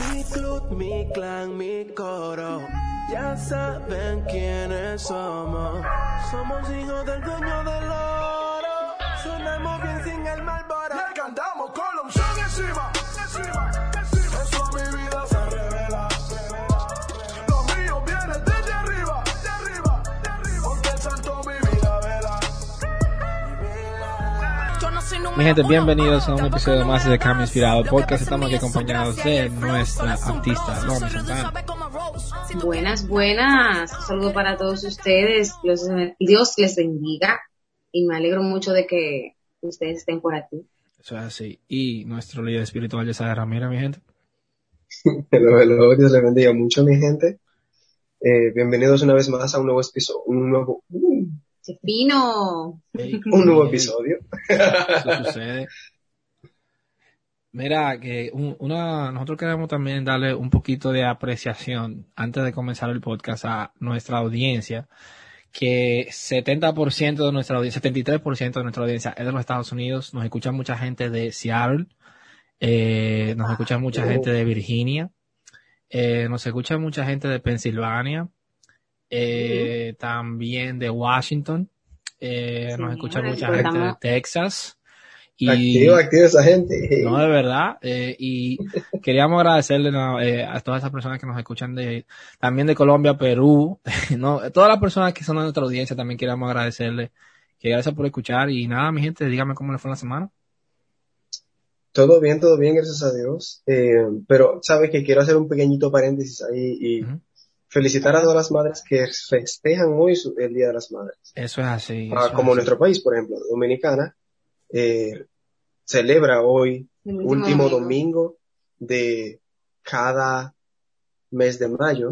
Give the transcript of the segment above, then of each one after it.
Mi club, mi clan, mi coro. Ya saben quiénes somos. Somos hijos del dueño del oro. Sonamos bien sin el malboro. Mi gente, bienvenidos a un episodio más de Cambio Inspirado Podcast. Estamos aquí acompañados de nuestra artista, Lomi Santana. Buenas, buenas. Un saludo para todos ustedes. Dios, Dios les bendiga. Y me alegro mucho de que ustedes estén por aquí. Eso es así. Y nuestro líder espiritual, Yesaya Ramírez, mi gente. Hello, hello, Dios les bendiga mucho, mi gente. Eh, bienvenidos una vez más a un nuevo episodio, un nuevo, uh, ¡Qué fino! Un nuevo episodio. Eso sucede. Mira, que un- una, nosotros queremos también darle un poquito de apreciación antes de comenzar el podcast a nuestra audiencia, que 70% de nuestra audiencia, 73% de nuestra audiencia es de los Estados Unidos, nos escucha mucha gente de Seattle, eh, nos escucha mucha gente de Virginia, eh, nos escucha mucha gente de Pensilvania, eh, también de Washington, eh, nos escucha mucha gente de. Texas. Y, Activa, activa esa gente. no, de verdad. eh, y queríamos agradecerle ¿no? eh, a todas esas personas que nos escuchan de, también de Colombia, Perú, no, todas las personas que son de nuestra audiencia también queríamos agradecerle. Que gracias por escuchar y nada, mi gente, dígame cómo le fue la semana. Todo bien, todo bien, gracias a Dios. Eh, pero sabes que quiero hacer un pequeñito paréntesis ahí y. felicitar a todas las madres que festejan hoy su- el Día de las Madres. Eso es así. Ah, es como así. nuestro país, por ejemplo, Dominicana, eh, celebra hoy El último domingo de cada mes de mayo.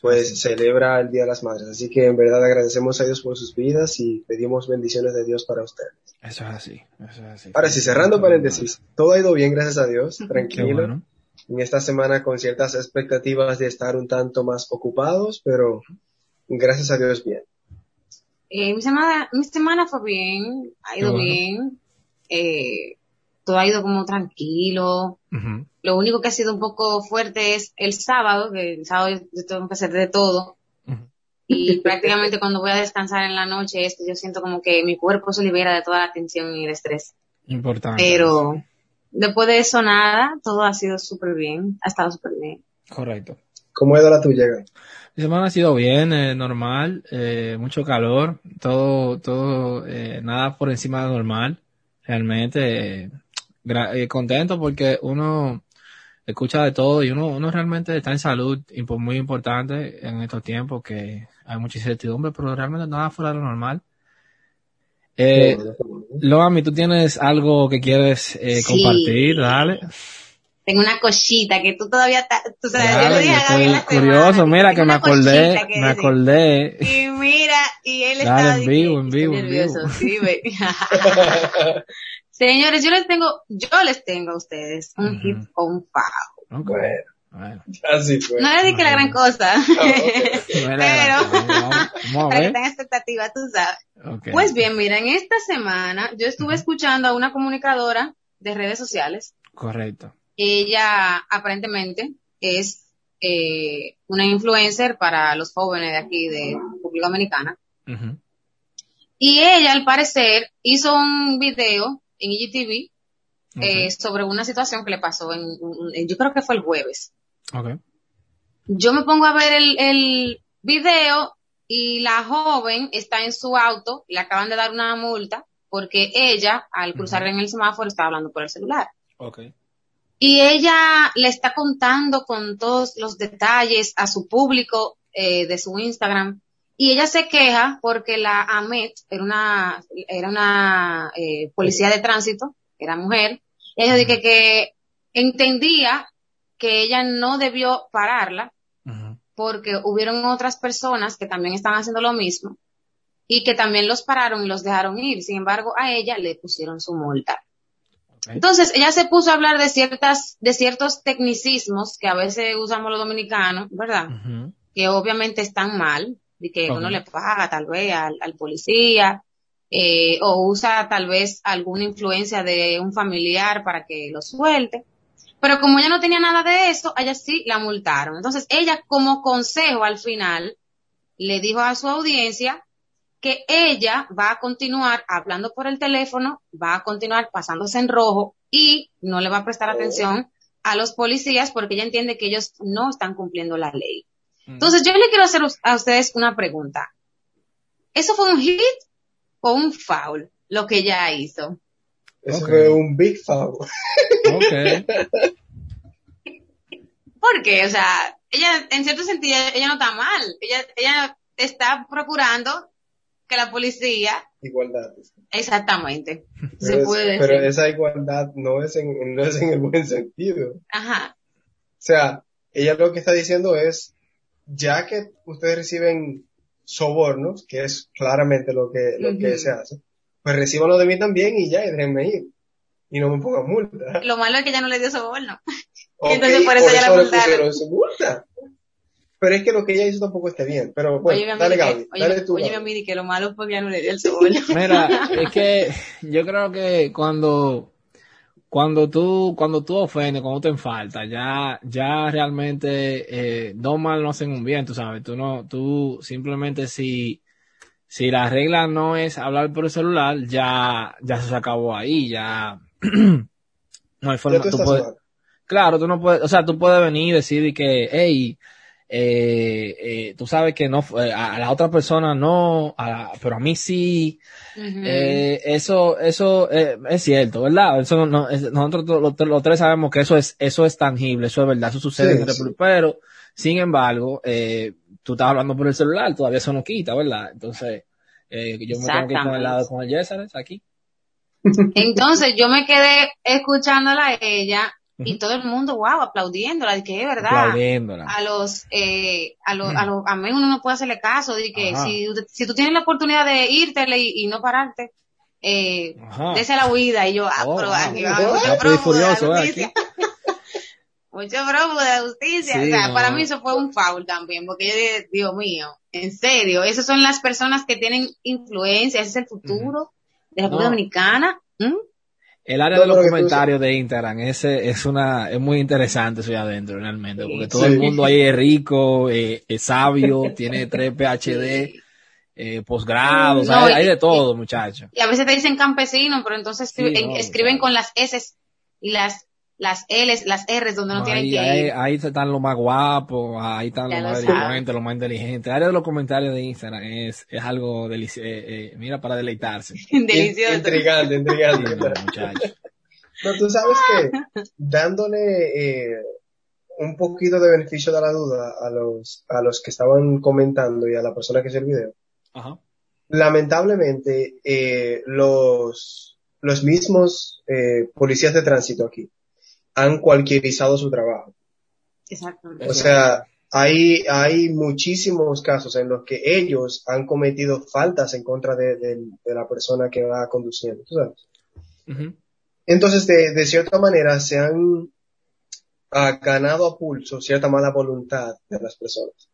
Pues celebra el Día de las Madres. Así que en verdad agradecemos a Dios por sus vidas y pedimos bendiciones de Dios para ustedes. Eso es así. Eso es así. Ahora sí, cerrando paréntesis, todo ha ido bien, gracias a Dios, Qué tranquilo. bueno. En esta semana con ciertas expectativas de estar un tanto más ocupados, pero gracias a Dios bien. Eh, mi, semana, mi semana fue bien, ha ido bueno. bien. Eh, todo ha ido como tranquilo. Ujú. Lo único que ha sido un poco fuerte es el sábado, que el sábado yo, tengo que hacer de todo. Y prácticamente cuando voy a descansar en la noche, yo siento como que mi cuerpo se libera de toda la tensión y el estrés. Importante. Pero después de eso nada, todo ha sido súper bien, ha estado súper bien. Correcto. ¿Cómo ha ido la tuya? Mi semana ha sido bien, eh, normal, eh, mucho calor, todo, todo, eh, nada por encima de normal. Realmente, eh, eh, contento porque uno escucha de todo y uno, uno realmente está en salud, muy importante en estos tiempos que hay mucha incertidumbre, pero realmente nada fuera de lo normal. Eh. Loami, tú tienes algo que quieres eh, Sí. compartir, dale. Tengo una cosita que tú todavía estás, tú sabes, yo Dale, le yo dije a Gaby estoy la semana curioso, mira que me acordé, que me decir. acordé. Y mira, y él Dale, estaba en vivo, en vivo, en vivo. Sí. Señores, yo les tengo, yo les tengo a ustedes un Ujú. hit o un fajo. Ok. Bueno, Bueno, así fue. No les dije la gran cosa, no era Pero- para que ver. tengan expectativa, tú sabes. Pues bien, mira, en esta semana yo estuve escuchando a una comunicadora de redes sociales. Correcto. Ella aparentemente es eh, una influencer para los jóvenes de aquí de República Dominicana. Y ella, al parecer, hizo un video en IGTV Ok. eh, sobre una situación que le pasó en, en- yo creo que fue el jueves. Ok. Yo me pongo a ver el, el video y la joven está en su auto, le acaban de dar una multa porque ella, al cruzar en el semáforo, estaba hablando por el celular. Ok. Y ella le está contando con todos los detalles a su público eh, de su Instagram. Y ella se queja porque la Amet era una, era una eh, policía de tránsito, era mujer. Y ella dice que entendía que ella no debió pararla porque hubieron otras personas que también estaban haciendo lo mismo y que también los pararon y los dejaron ir. Sin embargo, a ella le pusieron su multa. Entonces, ella se puso a hablar de ciertas, de ciertos tecnicismos que a veces usamos los dominicanos, ¿verdad? Que obviamente están mal, de que Ok. uno le paga tal vez al, al policía, eh, o usa tal vez alguna influencia de un familiar para que lo suelte. Pero como ella no tenía nada de eso, a ella sí la multaron. Entonces ella como consejo al final le dijo a su audiencia que ella va a continuar hablando por el teléfono, va a continuar pasándose en rojo y no le va a prestar atención a los policías porque ella entiende que ellos no están cumpliendo la ley. Mm. Entonces yo le quiero hacer a ustedes una pregunta. ¿Eso fue un hit o un foul lo que ella hizo? Eso Ok. fue un big foul. Ok. ¿Por qué? O sea, ella, en cierto sentido, ella no está mal. Ella, ella está procurando que la policía, Igualdad. exactamente, Pero, se es- puede decir. pero esa igualdad no es en, no es en el buen sentido. Ajá, O sea, ella lo que está diciendo es, ya que ustedes reciben sobornos, que es claramente lo que, lo que se hace, pues recíbanlo de mí también y ya, y déjenme ir. Y no me pongan multa. lo malo es que ella no le dio soborno. Ok, entonces por eso ya la le multaron. multa. Pero es que lo que ella hizo tampoco está bien. Pero bueno, Oye, mi dale amiga, Gaby, oye, dale tú. oye, mi Gaby. amiga, que lo malo fue que ella no le dio el soborno. Mira, es que yo creo que cuando cuando tú cuando tú ofendes, cuando te falta, ya ya realmente eh, dos mal no hacen un bien, tú sabes. Tú no tú simplemente si si la regla no es hablar por el celular, ya ya se acabó ahí, ya no hay forma. tú puedes-. Claro, tú no puedes, o sea, tú puedes venir y decir que, hey, eh, eh, tú sabes que no, fue- a, la otra persona no, a la- pero a mí sí. Ujú. Eh, eso, eso eh, es cierto, ¿verdad? Eso no, no- es- nosotros los, los tres sabemos que eso es, eso es tangible, eso es verdad, eso sucede Sí, en sí. República, pero, sin embargo, eh, tú estás hablando por el celular, todavía eso no quita, ¿verdad? Entonces, eh, yo me tengo que ir con el lado con el Yesares aquí. Entonces yo me quedé escuchándola a ella y todo el mundo, wow, aplaudiéndola, de que es verdad. Aplaudiéndola. a los, eh, a los, a los, a mí uno no puede hacerle caso, de que Ajá. si, si tú tienes la oportunidad de irte y, y no pararte, eh, dese la huida y yo, ah, Oh, pero aquí Oh, furioso, eh, justicia. mucho prófugo de justicia. Sí, o sea, no. para mí eso fue un foul también, porque yo dije, Dios mío, en serio, esas son las personas que tienen influencia, ese es el futuro de la República No. Dominicana. ¿Mm? El área No, de los comentarios de Instagram ese es una es muy interesante eso ahí adentro realmente Sí. porque todo Sí. el mundo ahí es rico eh, es sabio tiene tres PhD Sí. eh, posgrado o sea, No, hay, de todo muchachos Y a veces te dicen campesino, pero entonces Sí, escriben, no, escriben con las S y las, las L's, las R's donde no, tienen que ahí, ir. ahí están los más guapos ahí están los más delincuentes los más inteligentes el área de los comentarios de Instagram es, es algo delici- eh, eh, mira para deleitarse Delicioso. Intrigante, Sí, intrigante. no, muchachos Pero tú sabes que dándole eh, un poquito de beneficio de la duda a los, a los que estaban comentando y a la persona que hizo el video, Ajá. lamentablemente eh, los, los mismos eh, policías de tránsito aquí han cualquierizado su trabajo. Exactamente. O sea, hay, hay muchísimos casos en los que ellos han cometido faltas en contra de, de- de la persona que va conduciendo. ¿tú sabes? Ujú. Entonces, de, de cierta manera, se han ah, ganado a pulso cierta mala voluntad de las personas.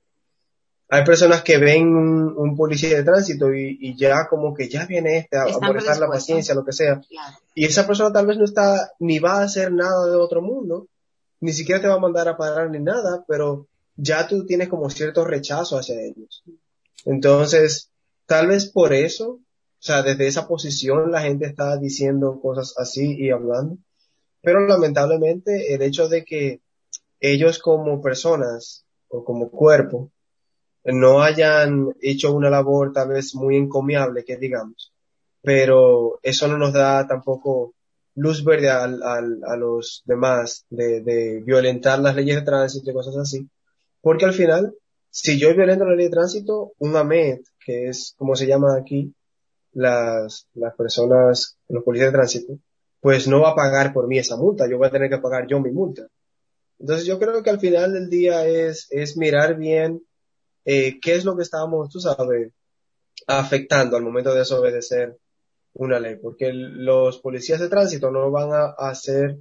Hay personas que ven un, un policía de tránsito y, y ya como que ya viene este a, Están molestar la paciencia, lo que sea. Claro. Y esa persona tal vez no está, ni va a hacer nada de otro mundo, ni siquiera te va a mandar a parar ni nada, pero ya tú tienes como cierto rechazo hacia ellos. Entonces, tal vez por eso, o sea, desde esa posición la gente está diciendo cosas así y hablando, pero lamentablemente el hecho de que ellos como personas o como cuerpo no hayan hecho una labor tal vez muy encomiable, que digamos, pero eso no nos da tampoco luz verde al- a los demás de, de violentar las leyes de tránsito y cosas así, porque al final, si yo violento la ley de tránsito, un AMET, que es como se llama aquí, las, las personas, los policías de tránsito, pues no va a pagar por mí esa multa, yo voy a tener que pagar yo mi multa. Entonces yo creo que al final del día es, es mirar bien eh, qué es lo que estamos, tú sabes, afectando al momento de desobedecer una ley, porque los policías de tránsito no van a, a ser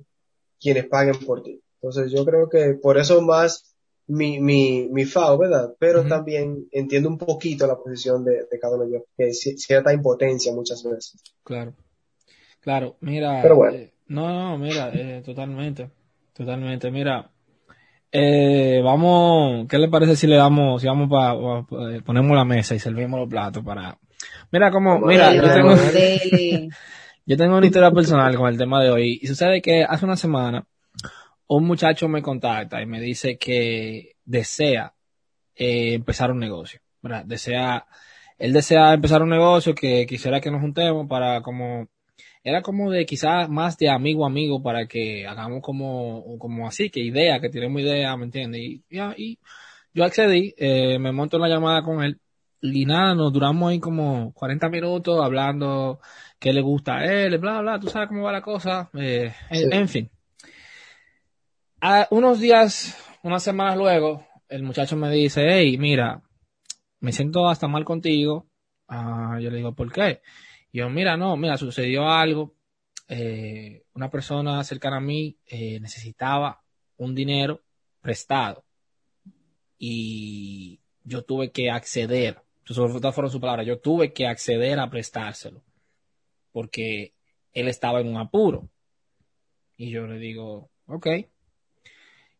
quienes paguen por ti. Entonces yo creo que por eso más mi, mi, mi FAO, ¿verdad? Pero también entiendo un poquito la posición de, de cada uno de ellos, que es ci- cierta impotencia muchas veces. Claro. Claro, mira. Pero bueno. eh, no, no, mira, eh, totalmente. Totalmente. Mira, eh, vamos, ¿qué le parece si le damos, si vamos para, ponemos la mesa y servimos los platos para, mira como, mira, yo tengo, yo tengo una historia personal con el tema de hoy y sucede que hace una semana un muchacho me contacta y me dice que desea eh, empezar un negocio, ¿verdad? Desea, él desea empezar un negocio que quisiera que nos juntemos para como era como de quizás más de amigo a amigo para que hagamos como, como así, que idea, que tenemos idea, ¿me entiendes? Y, y, yo accedí, eh, me monto en la llamada con él y nada, nos duramos ahí como 40 minutos hablando qué le gusta a él, bla, bla, tú sabes cómo va la cosa, eh, en, fin. A unos días, unas semanas luego, el muchacho me dice, hey, mira, me siento hasta mal contigo. Ah, yo le digo, ¿por qué? Y yo, mira, no, mira, sucedió algo. Eh, una persona cercana a mí eh, necesitaba un dinero prestado y yo tuve que acceder. Estas fueron sus palabras. Yo tuve que acceder a prestárselo porque él estaba en un apuro. Y yo le digo, ok.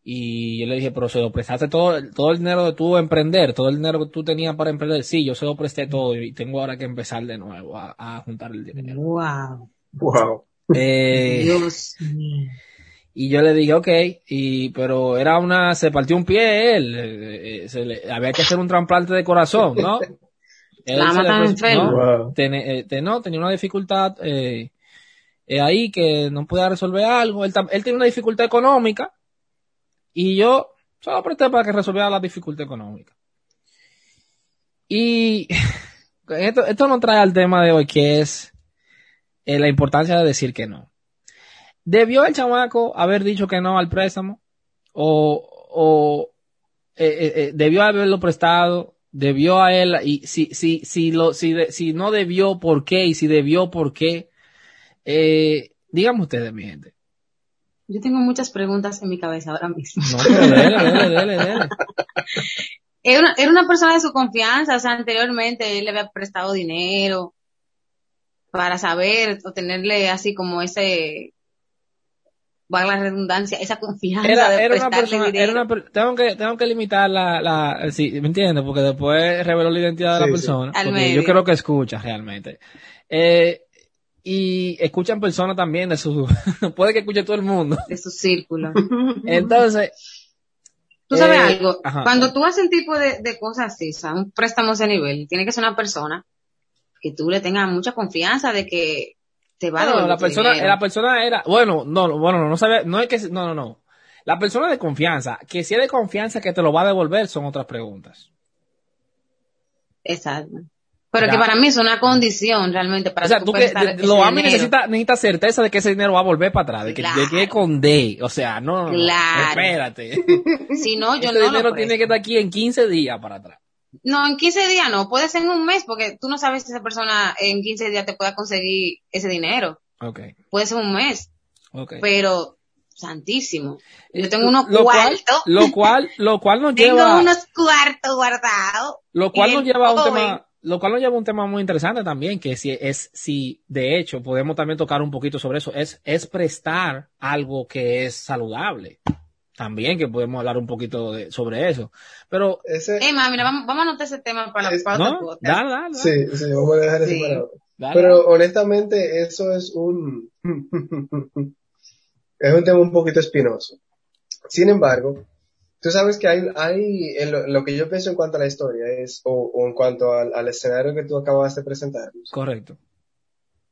Y yo le dije, pero se lo prestaste todo, todo el dinero de tu emprender, todo el dinero que tú tenías para emprender. Sí, yo se lo presté todo y tengo ahora que empezar de nuevo a, juntar el dinero. Wow. Wow. Eh, Dios mío. Y yo le dije, ok, y, pero era una, se partió un pie él, eh, eh, se le, había que hacer un trasplante de corazón, ¿no? Él se le. ¿no? Wow. Eh, no, tenía una dificultad eh, eh, ahí que no podía resolver algo. Él, él tenía una dificultad económica y yo solo presté para que resolviera la dificultad económica. Y esto, esto nos trae al tema de hoy que es eh, la importancia de decir que no. ¿Debió el chamaco haber dicho que no al préstamo? ¿O, o eh, eh, debió haberlo prestado? ¿Debió a él? Y si, si, si, lo, si, de- si no debió, ¿por qué? Y si debió, ¿por qué? Eh, díganme ustedes, mi gente. Yo tengo muchas preguntas en mi cabeza ahora mismo. No, pero dele, dele, dele, dele. Era una, era una persona de su confianza, o sea, anteriormente él le había prestado dinero para saber o tenerle así como ese, valga la redundancia, esa confianza Era, de era una persona, era una, tengo que, tengo que limitar la, la, sí, ¿me entiendes? Porque después reveló la identidad de la sí. persona. Al porque medio. yo creo que escucha realmente. Eh, y escuchan personas también de su, puede que escuche todo el mundo. de su círculo. Entonces, Tú sabes Eh, algo, ajá. cuando tú haces un tipo de, de cosas así, o sea, un préstamo a ese nivel, tiene que ser una persona que tú le tengas mucha confianza de que te va a no, devolver la persona, dinero. la persona era, bueno, no, no, bueno, no, no sabe, no es que, no, no, no. La persona de confianza, que si es de confianza que te lo va a devolver, son otras preguntas. Exacto. Pero Ya. que para mí es una condición realmente para o sea, tú que, de- lo AMI necesita, necesita certeza de que ese dinero va a volver para atrás, de que, de Claro. que es con D, o sea, no, Claro. espérate. Si no, yo Ese no dinero lo tiene que estar aquí en 15 días para atrás. No, en 15 días no, puede ser en un mes, porque tú no sabes si esa persona en 15 días te pueda conseguir ese dinero. Ok, Puede ser un mes, ok. pero santísimo. Yo tengo unos lo cual, cuartos, lo cual, lo cual nos tengo lleva, unos cuartos guardados. lo cual nos lleva a un joven- tema, lo cual nos lleva a un tema muy interesante también, que si es, si de hecho podemos también tocar un poquito sobre eso, es, es prestar algo que es saludable. También que podemos hablar un poquito de, sobre eso. Pero, Ese, ma, mira, vamos, vamos a anotar ese tema para la Es- ¿no? Dale, dale, dale, sí, sí, vamos a dejar eso Sí. para. Pero honestamente, eso es un, es un tema un poquito espinoso. Sin embargo, tú sabes que hay, hay en lo, lo que yo pienso en cuanto a la historia es, o, o en cuanto al, al escenario que tú acabas de presentarnos, Correcto.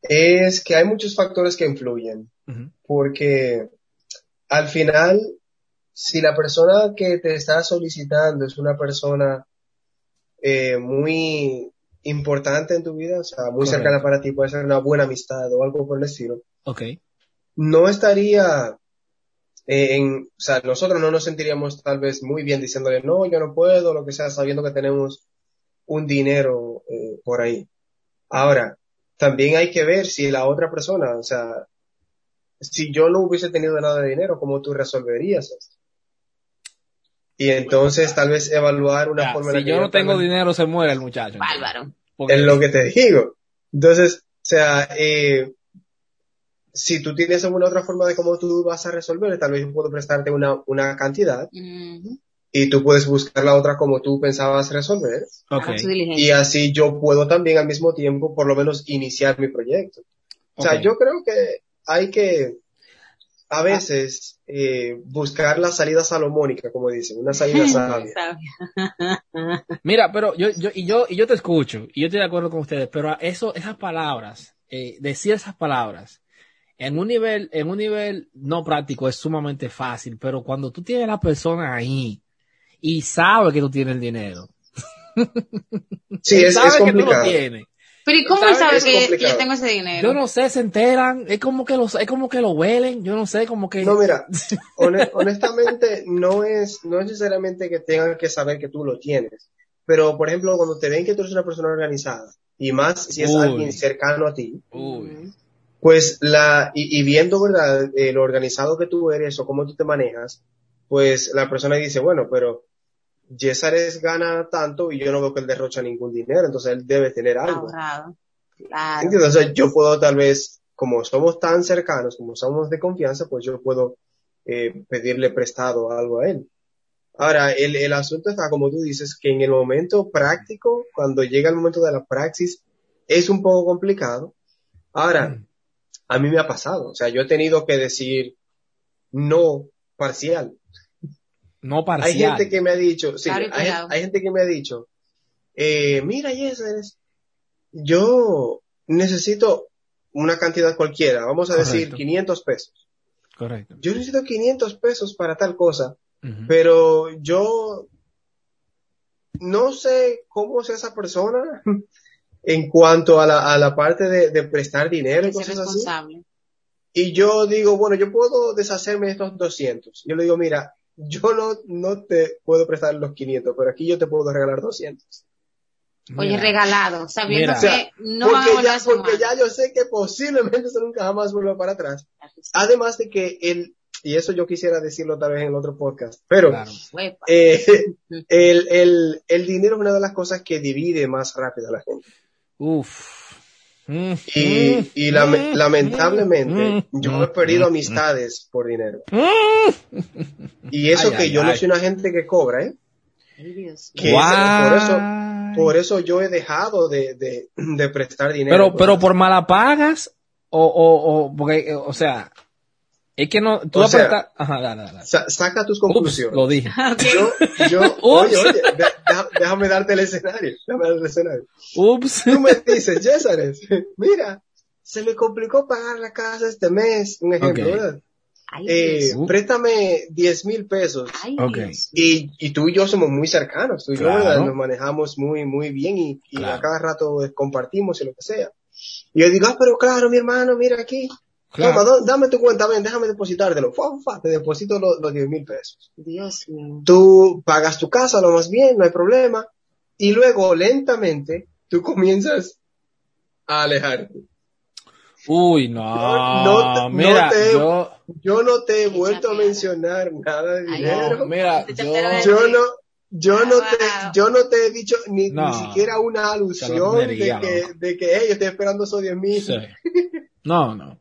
es que hay muchos factores que influyen. Ujú. porque al final, si la persona que te está solicitando es una persona eh, muy importante en tu vida, o sea, muy Correcto. cercana para ti, puede ser una buena amistad o algo por el estilo, Ok. no estaría eh, en, o sea, nosotros no nos sentiríamos tal vez muy bien diciéndole, no, yo no puedo, lo que sea, sabiendo que tenemos un dinero eh, por ahí. Ahora, también hay que ver si la otra persona, o sea, si yo no hubiese tenido nada de dinero, ¿cómo tú resolverías esto? Y entonces tal vez evaluar una Ya, forma en la si yo no tengo dinero, se muere el muchacho. Bárbaro. Porque- es lo que te digo. Entonces, o sea, eh, si tú tienes alguna otra forma de cómo tú vas a resolver, tal vez yo puedo prestarte una, una cantidad y tú puedes buscar la otra como tú pensabas resolver. Y así yo puedo también al mismo tiempo, por lo menos, iniciar mi proyecto. O sea, yo creo que hay que, a veces, eh, buscar la salida salomónica, como dicen, una salida sabia. Sabia. Mira, pero yo, yo, y yo, y yo te escucho, y yo estoy de acuerdo con ustedes, pero eso, esas palabras, eh, decir esas palabras, en un nivel, en un nivel no práctico es sumamente fácil, pero cuando tú tienes a la persona ahí y sabe que tú tienes el dinero, Sí, es, sabe es que tú lo complicado. tienes. Pero ¿y cómo él sabe Es que complicado. yo tengo ese dinero? Yo no sé, se enteran, es como que lo, es como que lo huelen, yo no sé, como que... No, mira, hone- honestamente, no es, no es necesariamente que tengan que saber que tú lo tienes. Pero, por ejemplo, cuando te ven que tú eres una persona organizada, y más si es Uy. alguien cercano a ti, Uy. Pues la, y, y viendo, ¿verdad?, eh, lo organizado que tú eres o cómo tú te manejas, pues la persona dice, bueno, pero Yesares gana tanto y yo no veo que él derrocha ningún dinero, entonces él debe tener algo. Claro. ¿Entiendes? O sea, yo puedo tal vez, como somos tan cercanos, como somos de confianza, pues yo puedo eh, pedirle prestado algo a él. Ahora, el, el asunto está, como tú dices, que en el momento práctico, cuando llega el momento de la praxis, es un poco complicado. Ahora, a mí me ha pasado, o sea, yo he tenido que decir no parcial. No parcial. Hay gente que me ha dicho, sí, Claro hay, gente que me ha dicho, eh, mira, Yeses, yo necesito una cantidad cualquiera, vamos a decir Correcto. 500 pesos. Correcto. Yo necesito 500 pesos para tal cosa, pero yo no sé cómo es esa persona en cuanto a la, a la parte de, de prestar dinero y cosas así. Y yo digo, bueno, yo puedo deshacerme de estos 200. Yo le digo, mira, yo no, no te puedo prestar los 500, pero aquí yo te puedo regalar 200. Oye, Mira. regalado, sabiendo Mira. que no van a porque ya, a porque ya yo sé que posiblemente eso nunca jamás vuelva para atrás. Además de que el, y eso yo quisiera decirlo tal vez en el otro podcast, pero Claro. Eh, el, el, el dinero es una de las cosas que divide más rápido a la gente. Uf. Mm, Y, mm, y mm, lamentablemente mm, yo he perdido amistades por dinero. Y eso Ay, que ay, yo no soy una gente que cobra, ¿eh? Que ese- por eso- Guay. Por eso yo he dejado de, de, de prestar dinero. Pero, pero por mala pagas o, o, o, porque, o sea, es que no, tú O sea, apretas, ajá, dale, dale. Sa- saca tus Ups, conclusiones. lo dije. Yo, yo, Ups. oye, oye, déjame darte el escenario. Déjame darte el escenario. Ups. Tú me dices, Césares, mira, se me complicó pagar la casa este mes, un ejemplo, Ok. ¿verdad? Ay, Eh. Uh. préstame 10 mil pesos. Ay, ok. Dios. Y, y tú y yo somos muy cercanos, tú y yo Claro. ¿verdad? nos manejamos muy, muy bien y, y Claro. a cada rato eh, compartimos y lo que sea. Y yo digo, ah, pero claro, mi hermano, mira aquí, Claro. toma, do- dame tu cuenta, ven, déjame depositártelo. Fa, fa, te deposito los, los 10 mil pesos. Dios mío. Tú pagas tu casa lo más bien, no hay problema. Y luego, lentamente, tú comienzas a alejarte. Uy, no. No, no no mira, te- yo, Yo no te he vuelto a mencionar nada de dinero. no, mira, yo, Yo no, yo no te, yo no te he dicho ni, No. ni siquiera una alusión de que, de que, hey, yo estoy esperando esos 10 mil. sí. No, no.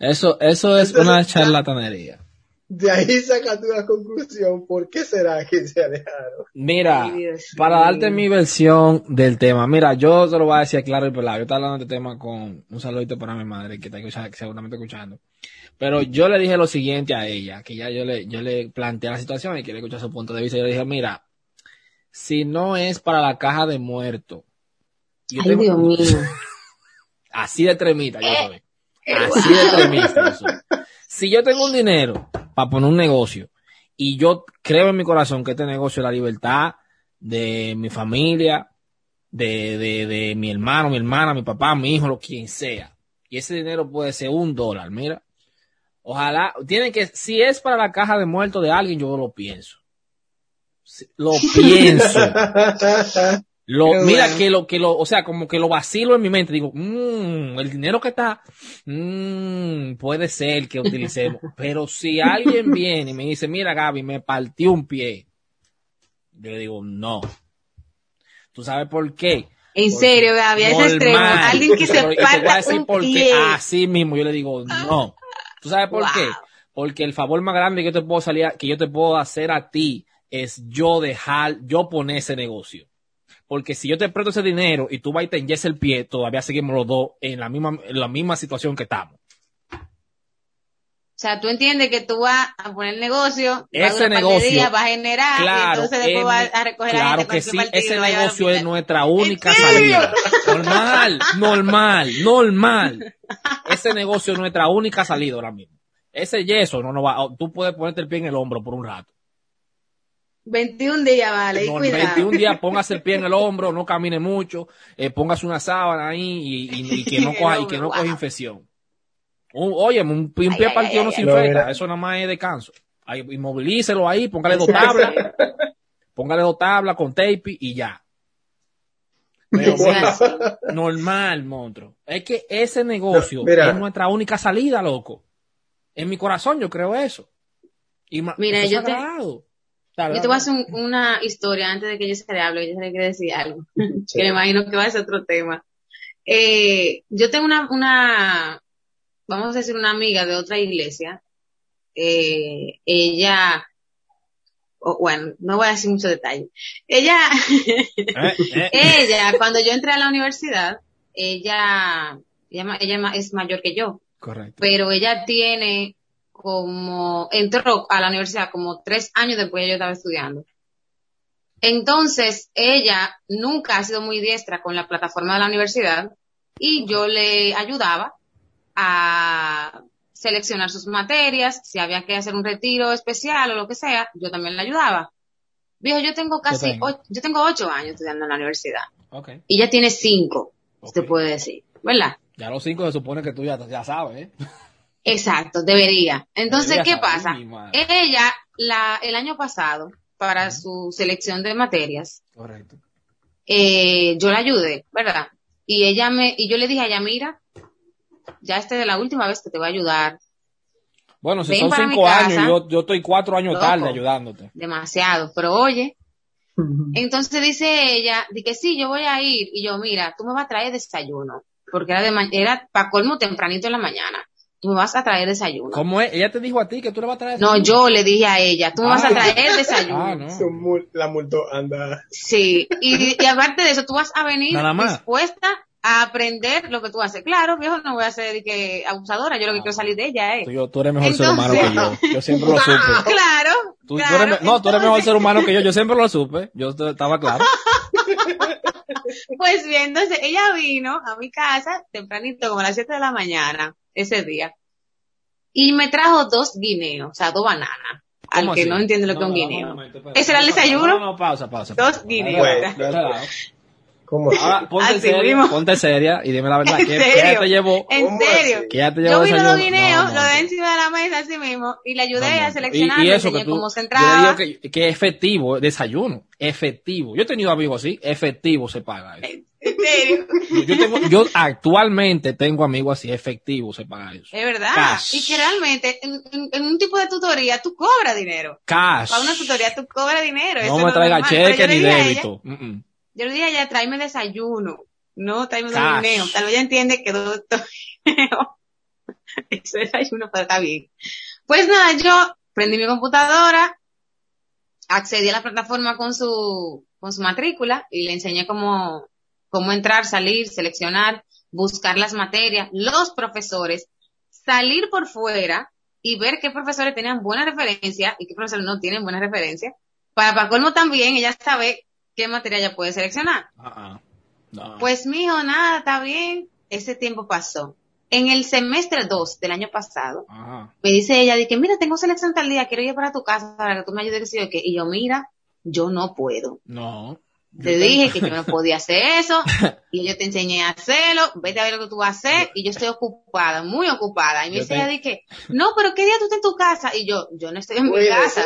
Eso, eso es Entonces, una charlatanería. De ahí saca tú la conclusión, ¿por qué será que se alejaron? Mira, Ay, para darte mi versión del tema, mira, yo te lo voy a decir claro y pelado. Yo estaba hablando de este tema con un saludito para mi madre que está escuchando, que seguramente escuchando. Pero yo le dije lo siguiente a ella, que ya yo le, yo le planteé la situación y quiere escuchar su punto de vista. Yo le dije, mira, si no es para la caja de muerto, yo Ay, tengo- Dios mío. así de tremita yo soy. Así de. Si yo tengo un dinero para poner un negocio y yo creo en mi corazón que este negocio es la libertad de mi familia, de, de, de mi hermano, mi hermana, mi papá, mi hijo, lo quien sea. Y ese dinero puede ser un dólar, mira. Ojalá, tiene que, si es para la caja de muertos de alguien, yo lo pienso. Lo pienso. Lo, mira bueno. que lo, que lo, o sea, como que lo vacilo en mi mente. Digo, mmm, el dinero que está, mmm, puede ser que utilicemos. Pero si alguien viene y me dice, mira Gaby, me partió un pie. Yo le digo, no. ¿Tú sabes por qué? En Porque serio, Gaby, a ese extremo. Alguien que se Pero- y te voy a parta decir un por qué. pie. Así mismo yo le digo, no. ¿Tú sabes por Wow. qué? Porque el favor más grande que yo te puedo salir, a- que yo te puedo hacer a ti es yo dejar, yo poner ese negocio. Porque si yo te presto ese dinero y tú vas y te enyes el pie, todavía seguimos los dos en la misma, en la misma situación que estamos. O sea, tú entiendes que tú vas a poner el negocio, Ese negocio, días, vas a generar, y Claro, entonces después es vas a recoger a la claro gente que sí, partido y ese negocio es nuestra única salida. Normal, normal, normal. Ese negocio es nuestra única salida ahora mismo. Ese yeso no no va, tú puedes ponerte el pie en el hombro por un rato. 21 días, vale, y No, cuidado. 21 días póngase el pie en el hombro, no camine mucho, eh, póngase una sábana ahí y, y- y que no coja, y que no wow. coja infección. Un, oye, un, un pie Ay, partido ay, no ay, se infecta, eso nada más es descanso. Ahí, inmovilícelo ahí, póngale dos tablas, póngale dos tablas con tape y ya. Pero así. normal, monstruo. Es que ese negocio No, es nuestra única salida, loco. En mi corazón yo creo eso. Y Mira, yo te- Yo te voy a hacer un- una historia antes de que yo se le hable, yo se le quiero decir algo, Sí. que me imagino que va a ser otro tema. Eh, yo tengo una, una, vamos a decir una amiga de otra iglesia, eh, ella, bueno, no voy a decir mucho detalle. Ella, Eh, eh. ella, cuando yo entré a la universidad, ella, ella, ella es mayor que yo, Correcto. pero ella tiene como, entró a la universidad como tres años después de yo estaba estudiando. Entonces, ella nunca ha sido muy diestra con la plataforma de la universidad y yo le ayudaba a seleccionar sus materias, si había que hacer un retiro especial o lo que sea, yo también le ayudaba. Dijo, yo tengo casi, ocho, yo tengo ocho años estudiando en la universidad y ella tiene cinco, Ok. se puede decir, ¿verdad? Ya los cinco se supone que tú ya, ya sabes, ¿eh? Exacto, debería. Entonces, Debería ¿qué pasa? Ella, la, el año pasado, para su selección de materias, Correcto. eh, yo la ayudé, ¿verdad? Y ella me, y yo le dije a ella, mira, ya esta es la última vez que te voy a ayudar, Bueno, si Ven son cinco casa. años, yo, yo estoy cuatro años Loco. tarde ayudándote. demasiado, pero oye, entonces dice ella, di que sí, yo voy a ir, y yo, mira, tú me vas a traer desayuno, porque era de, era para colmo tempranito en la mañana, tú me vas a traer desayuno. ¿Cómo es? Ella te dijo a ti que tú le vas a traer. No, yo le dije a ella, tú me vas a Ah. traer desayuno. Ah, no. Su mul- La multó, anda. Sí, y, y aparte de eso, tú vas a venir dispuesta a aprender lo que tú haces. Claro, viejo, no voy a ser que abusadora, yo lo que quiero salir de ella es. Tú, yo- tú eres mejor ser humano que yo. Yo siempre lo supe. Claro, Tú, tú claro. eres, no, tú eres mejor ser humano que yo. Yo siempre lo supe. Yo estaba claro. Pues bien, entonces ella vino a mi casa tempranito, como a las 7 de la mañana, ese día, y me trajo dos guineos, o sea, dos bananas. Al ¿Cómo que así? no entiende lo que es un no, guineo. ¿Ese era el desayuno? No, no, pausa, pausa. Dos guineos. ¿Cómo? Ahora, ponte Así seria, mismo. ponte seria y dime la verdad. ¿En ¿Qué, serio? qué te llevó? En ¿Cómo serio. ¿Qué ya te Yo llevó vi los guineos, No, lo no. de encima de la mesa así mismo, y le ayudé No, a seleccionar, y, y eso que tú, cómo se yo le digo que, efectivo, desayuno, efectivo. Yo he tenido amigos así, efectivo se paga eso. En serio. Yo, yo tengo, yo actualmente tengo amigos así, efectivo se paga eso. Es verdad. Cash. Y que realmente en, en- en un tipo de tutoría tú cobras dinero. Cash. Para una tutoría tú cobras dinero. eso No es me traiga cheque yo ni débito. Mm, mm. Yo le dije a ella, tráeme desayuno. No, tráeme guineos. Tal vez ella entiende que. Eso es desayuno, pero está bien. Pues nada, yo prendí mi computadora, accedí a la plataforma con su, con su matrícula y le enseñé cómo, cómo entrar, salir, seleccionar, buscar las materias, los profesores, salir por fuera y ver qué profesores tenían buena referencia y qué profesores no tienen buena referencia. Para, para colmo también, ella sabe qué materia ella puede seleccionar. Ah, ah. No. Pues mijo, nada, está bien. Ese tiempo pasó. En el semestre 2 del año pasado, Ajá. me dice ella, de que mira, tengo selección tal día, quiero ir para tu casa para que tú me ayudes. Y yo, mira, yo no puedo. No. Te dije que yo no podía hacer eso, y yo te enseñé a hacerlo, vete a ver lo que tú vas a hacer, y yo estoy ocupada, muy ocupada. Y me Yo dice te- ella, de que, no, pero ¿qué día tú estás en tu casa? Y yo, yo no estoy en mi casa,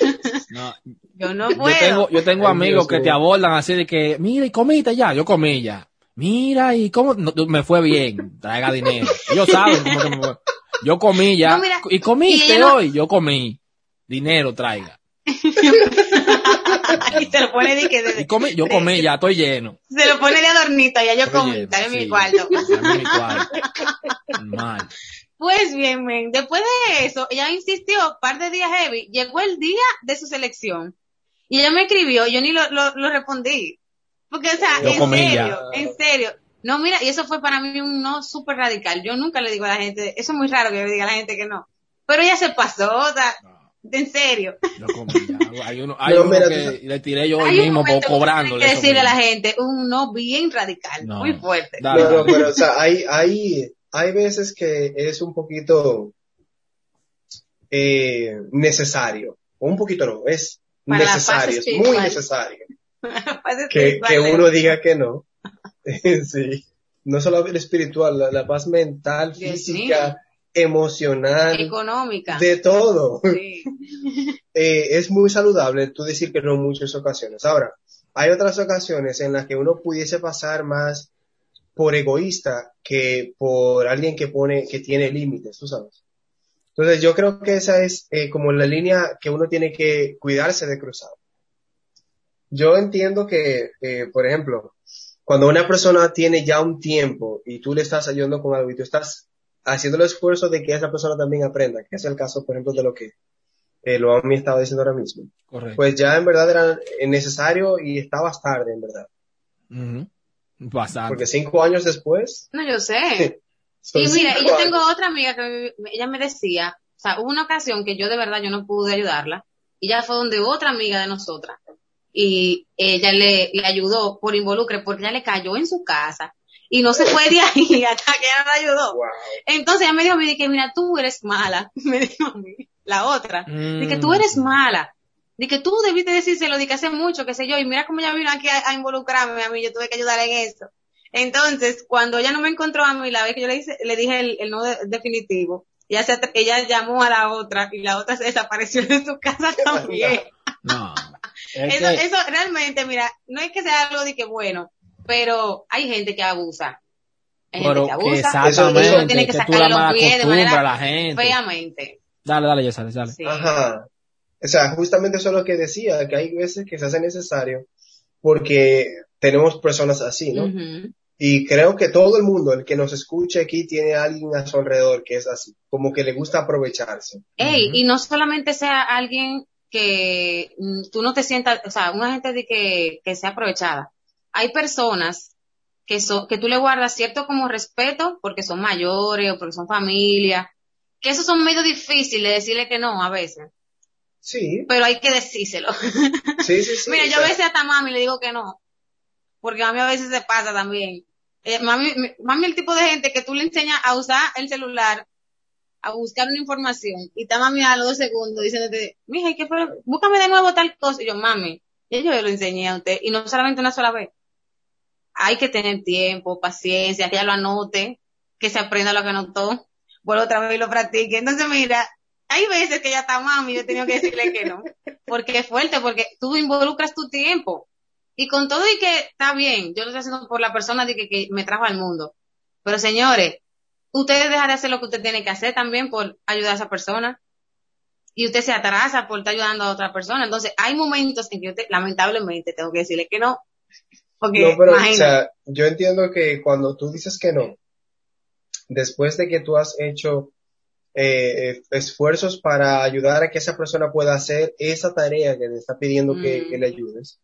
No. yo no Yo puedo. tengo, yo tengo Ay, amigos Dios que te abordan así de que, mira, y comiste ya, yo comí ya. Mira, y cómo, no, me fue bien, traiga dinero. Ellos saben cómo que me fue. Yo comí ya. No, mira, y comiste y no- hoy, yo comí. Dinero traiga. Y se lo pone de que de- come, yo comí, ya estoy lleno. se lo pone de adornito, ya yo Estoy comí, lleno, mi sí. cuarto. Dame mi cuarto. Mal. Pues bien, men, después de eso, ella insistió, par de días heavy, llegó el día de su selección. Y ella me escribió, yo ni lo, lo, lo respondí. Porque, o sea, en serio, ya. en serio. No, mira, y eso fue para mí un no súper radical. Yo nunca le digo a la gente, eso es muy raro que yo le diga a la gente que no. Pero ella se pasó, o sea, en serio. Ya. Hay uno, hay No, uno mira, que tú- le tiré yo hoy mismo cobrándole. que decirle a la gente un no bien radical, No. muy fuerte. Dale, No, no, pero o sea, hay, hay, hay veces que es un poquito eh, necesario. O un poquito no, es Para la necesario, es muy necesario que, que espiritual, uno diga que no. sí. No solo el espiritual, la, la paz mental, física, emocional, económica. de todo. Sí. Eh, es muy saludable tú decir que no en muchas ocasiones. Ahora, hay otras ocasiones en las que uno pudiese pasar más por egoísta que por alguien que pone, que tiene límites, tú sabes. Entonces yo creo que esa es eh, como la línea que uno tiene que cuidarse de cruzar. Yo entiendo que, eh, por ejemplo, cuando una persona tiene ya un tiempo y tú le estás ayudando con algo y tú estás haciendo el esfuerzo de que esa persona también aprenda, que es el caso, por ejemplo, de lo que eh, lo me estaba diciendo ahora mismo, Correcto. pues ya en verdad era necesario y estabas tarde, en verdad. Ujú. Bastante. Porque cinco años después, No, yo sé. Y mira, yo años. tengo otra amiga que me- ella me decía, o sea, hubo una ocasión que yo de verdad yo no pude ayudarla, y ya fue donde otra amiga de nosotras, y ella le, le ayudó por involucre, porque ella le cayó en su casa, y no se fue de ahí hasta que ella la ayudó. Wow. Entonces ella me dijo a mí, que mira, tú eres mala, me dijo a mí, la otra, de que tú Mm. eres mala, de que tú debiste decírselo, de que hace mucho, qué sé yo, y mira cómo ella vino aquí a, a involucrarme a mí, yo tuve que ayudar en eso. Entonces, cuando ella no me encontró a mí, la vez que yo le, hice, le dije el, el no de- definitivo, ella, se, ella llamó a la otra y la otra se desapareció de su casa también. No. Es Eso, que- eso realmente, mira, no es que sea algo de que bueno, pero hay gente que abusa. Hay gente pero que que abusa. exactamente, Eso tiene que que la los pies de a manera la gente. feamente. Dale, dale, ya sale, sale. Sí. Ajá. O sea, justamente eso es lo que decía, que hay veces que se hace necesario porque tenemos personas así, ¿no? Y creo que todo el mundo, el que nos escuche aquí, tiene a alguien a su alrededor que es así, como que le gusta aprovecharse. Ey, y no solamente sea alguien que mm, tú no te sientas, o sea, una gente de que, que sea aprovechada. Hay personas que son, que tú le guardas cierto como respeto porque son mayores o porque son familia, que esos son medio difíciles de decirle que no a veces, Sí, pero hay que decírselo. sí, sí, sí. Mira, yo a sea, veces hasta mami le digo que no, porque a mí a veces se pasa también. Eh, mami, mi- mami el tipo de gente que tú le enseñas a usar el celular, a buscar una información, y está mami a los dos segundos diciéndote, mija, ¿y ¿qué fue? Búscame de nuevo tal cosa. Y yo, mami, ya yo lo enseñé a usted, y no solamente una sola vez. Hay que tener tiempo, paciencia, que ella lo anote, que se aprenda lo que anotó, vuelvo otra vez y lo practique. Entonces, mira, hay veces que ya está mami, yo he tenido que decirle que no, porque es fuerte, porque tú involucras tu tiempo. Y con todo y que está bien, yo lo estoy haciendo por la persona de que, me trajo al mundo. Pero señores, usted deja de hacer lo que usted tiene que hacer también por ayudar a esa persona. Y usted se atrasa por estar ayudando a otra persona. Entonces, hay momentos en que lamentablemente tengo que decirle que no. Porque, No, pero, o sea, yo entiendo que cuando tú dices que no, después de que tú has hecho eh, esfuerzos para ayudar a que esa persona pueda hacer esa tarea que te está pidiendo que, Mm. que le ayudes,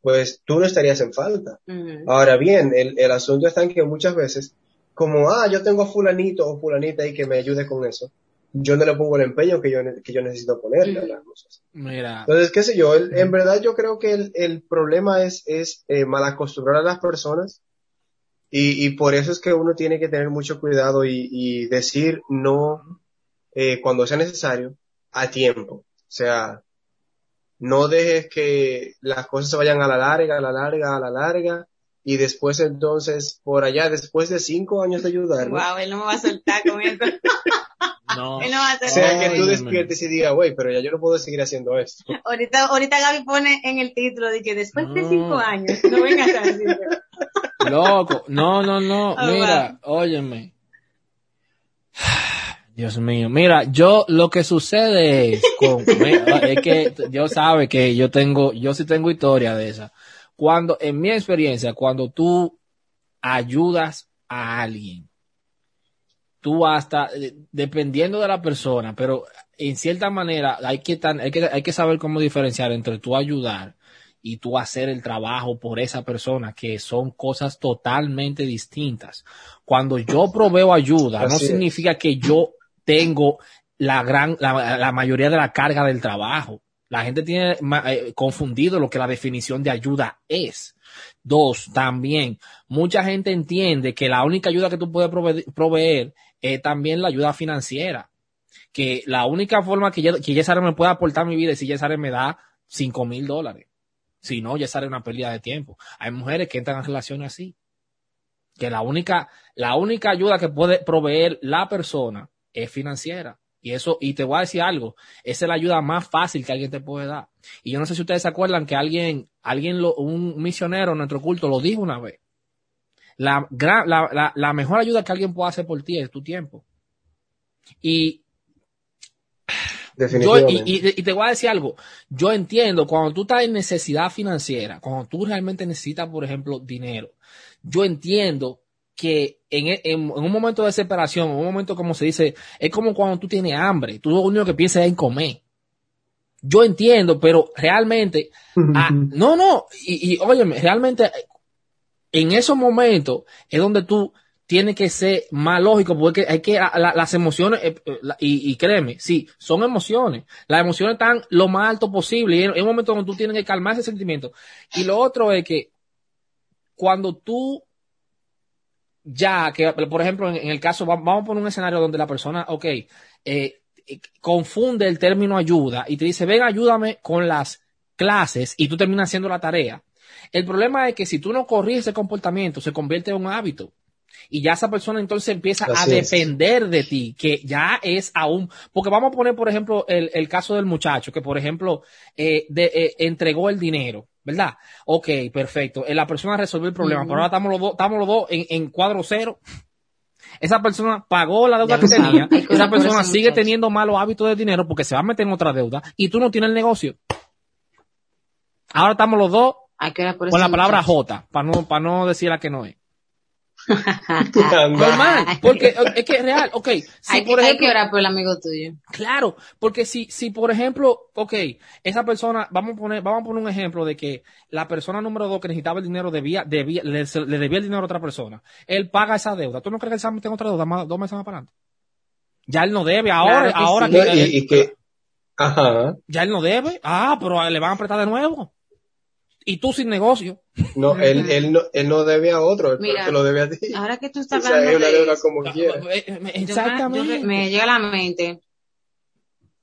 pues tú no estarías en falta. Ujú. Ahora bien, el, el asunto está en que muchas veces, como, ah, yo tengo a fulanito o fulanita ahí que me ayude con eso, yo no le pongo el empeño que yo, que yo necesito ponerle a las cosas. Mira, Entonces, qué sé yo, el- en verdad yo creo que el, el problema es, es eh, malacostumbrar a las personas y, y por eso es que uno tiene que tener mucho cuidado y, y decir no eh, cuando sea necesario a tiempo. O sea, no dejes que las cosas se vayan a la larga, a la larga, a la larga y después entonces por allá, después de cinco años de ayudarme, Wow, él no me va a soltar con eso. no. él no va a o soltar. sea que tú despiertes y digas, güey, pero ya yo no puedo seguir haciendo esto. Ahorita, ahorita Gaby pone en el título de que después de cinco años, no vengas a. Loco, no, no, no, Ah, mira, óyeme. Dios mío, mira, yo lo que sucede es, con, es que Dios sabe que yo tengo, yo sí tengo historia de esa. Cuando, en mi experiencia, cuando tú ayudas a alguien, tú hasta, eh, dependiendo de la persona, pero en cierta manera hay que, tan, hay que, hay que saber cómo diferenciar entre tú ayudar y tú hacer el trabajo por esa persona, que son cosas totalmente distintas. Cuando yo proveo ayuda, no es. significa que yo tengo la gran, la, la mayoría de la carga del trabajo. La gente tiene eh, confundido lo que la definición de ayuda es. Dos, también, mucha gente entiende que la única ayuda que tú puedes prove- proveer es también la ayuda financiera. Que la única forma que, yo- que Yesare me pueda aportar mi vida es si Yesare me da cinco mil dólares. Si no, Yesare es una pérdida de tiempo. Hay mujeres que entran en relaciones así. Que la única, la única ayuda que puede proveer la persona es financiera. Y eso, y te voy a decir algo, esa es la ayuda más fácil que alguien te puede dar. Y yo no sé si ustedes se acuerdan que alguien, alguien, lo- un misionero en nuestro culto lo dijo una vez. La, gran, la, la, la mejor ayuda que alguien puede hacer por ti es tu tiempo. Y yo, Definitivamente. y, y- y te voy a decir algo, yo entiendo, cuando tú estás en necesidad financiera, cuando tú realmente necesitas, por ejemplo, dinero, yo entiendo que en, en- en un momento de desesperación, en un momento como se dice, es como cuando tú tienes hambre, tú lo único que piensas es en comer. Yo entiendo, pero realmente, ah, no, no, y, y óyeme, realmente en esos momentos es donde tú tienes que ser más lógico, porque hay que, la- las emociones, eh, eh, y, créeme, sí, son emociones. Las emociones están lo más alto posible y en un momento donde tú tienes que calmar ese sentimiento. Y lo otro es que cuando tú ya, que por ejemplo, en, el caso, va- vamos a poner un escenario donde la persona, ok, eh, confunde el término ayuda y te dice, ven, ayúdame con las clases y tú terminas haciendo la tarea. El problema es que si tú no corriges ese comportamiento, se convierte en un hábito. Y ya esa persona entonces empieza a es. depender de ti, que ya es aún, porque vamos a poner, por ejemplo, el, el caso del muchacho que, por ejemplo, eh, de- eh, entregó el dinero, ¿verdad? Ok, perfecto. Eh, la persona resolvió el problema, pero ahora estamos los dos, estamos los dos en, en cuadro cero. Esa persona pagó la deuda Ya que tenía, esa persona sigue muchacho. teniendo malos hábitos de dinero porque se va a meter en otra deuda y tú no tienes el negocio. Ahora estamos los dos Hay que orar por con la palabra. J, para no, para no decir la que no es. Normal, porque es que es real, ok. Si hay, que, por hay ejemplo, que orar por el amigo tuyo. Claro, porque si, si por ejemplo, ok, esa persona, vamos a poner, vamos a poner un ejemplo de que la persona número dos que necesitaba el dinero debía, debía, le, debía el dinero a otra persona. Él paga esa deuda. ¿Tú no crees que él a en otra deuda más- dos meses más para adelante? Ya él no debe, ahora, Claro que ahora sí. No, que, y, y que, ajá, ya él no debe. Ah, pero le van a apretar de nuevo. Y tú sin negocio. no, él, él no, él no debe a otro, él Mira, te lo debe a ti. Ahora que tú O estás es hablando una de deuda eso, como. Eh, eh, yo Exactamente. yo me, llega a la mente,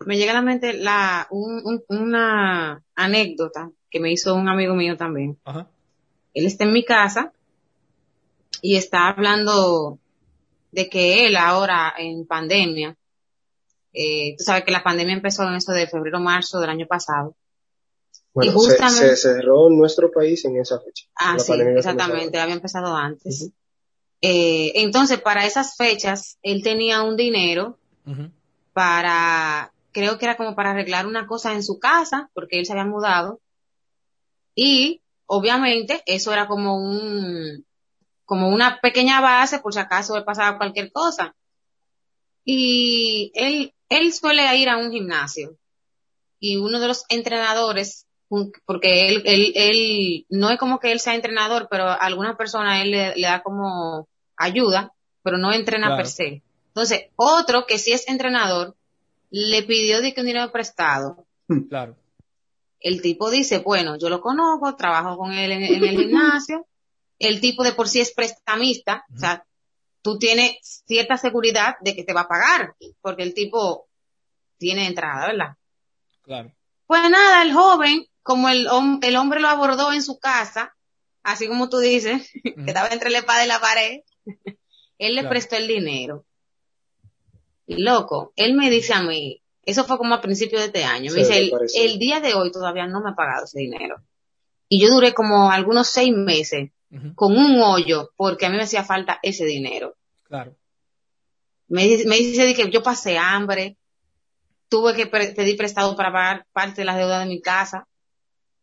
me llega a la mente la, un, un- una anécdota que me hizo un amigo mío también. Ajá. Él está en mi casa y está hablando de que él ahora en pandemia, eh, tú sabes que la pandemia empezó en eso de febrero, marzo del año pasado. Bueno, y se, justamente- se cerró nuestro país en esa fecha. Ah, sí, exactamente, había empezado antes. Eh, entonces, para esas fechas, él tenía un dinero para, creo que era como para arreglar una cosa en su casa, porque él se había mudado. Y, obviamente, eso era como un, como una pequeña base por si acaso le pasaba cualquier cosa. Y él, él suele ir a un gimnasio. Y uno de los entrenadores, porque él, él, él, no es como que él sea entrenador, pero a alguna persona él le, le da como ayuda, pero no entrena Claro. per se. Entonces, otro que sí es entrenador, le pidió de que un dinero prestado. Claro. El tipo dice, bueno, yo lo conozco, trabajo con él en, en el gimnasio. El tipo de por sí es prestamista, o sea, tú tienes cierta seguridad de que te va a pagar, porque el tipo tiene entrada, ¿verdad? Claro. Pues nada, el joven, como el, hom- el hombre lo abordó en su casa, así como tú dices, que estaba entre la espada y la pared, él le Claro. prestó el dinero. Y loco, él me dice a mí, eso fue como a principios de este año, me Sí, dice, el, día de hoy todavía no me ha pagado ese dinero. Y yo duré como algunos seis meses con un hoyo porque a mí me hacía falta ese dinero. Claro. Me, me dice que yo pasé hambre, tuve que pedir prestado para pagar parte de las deudas de mi casa,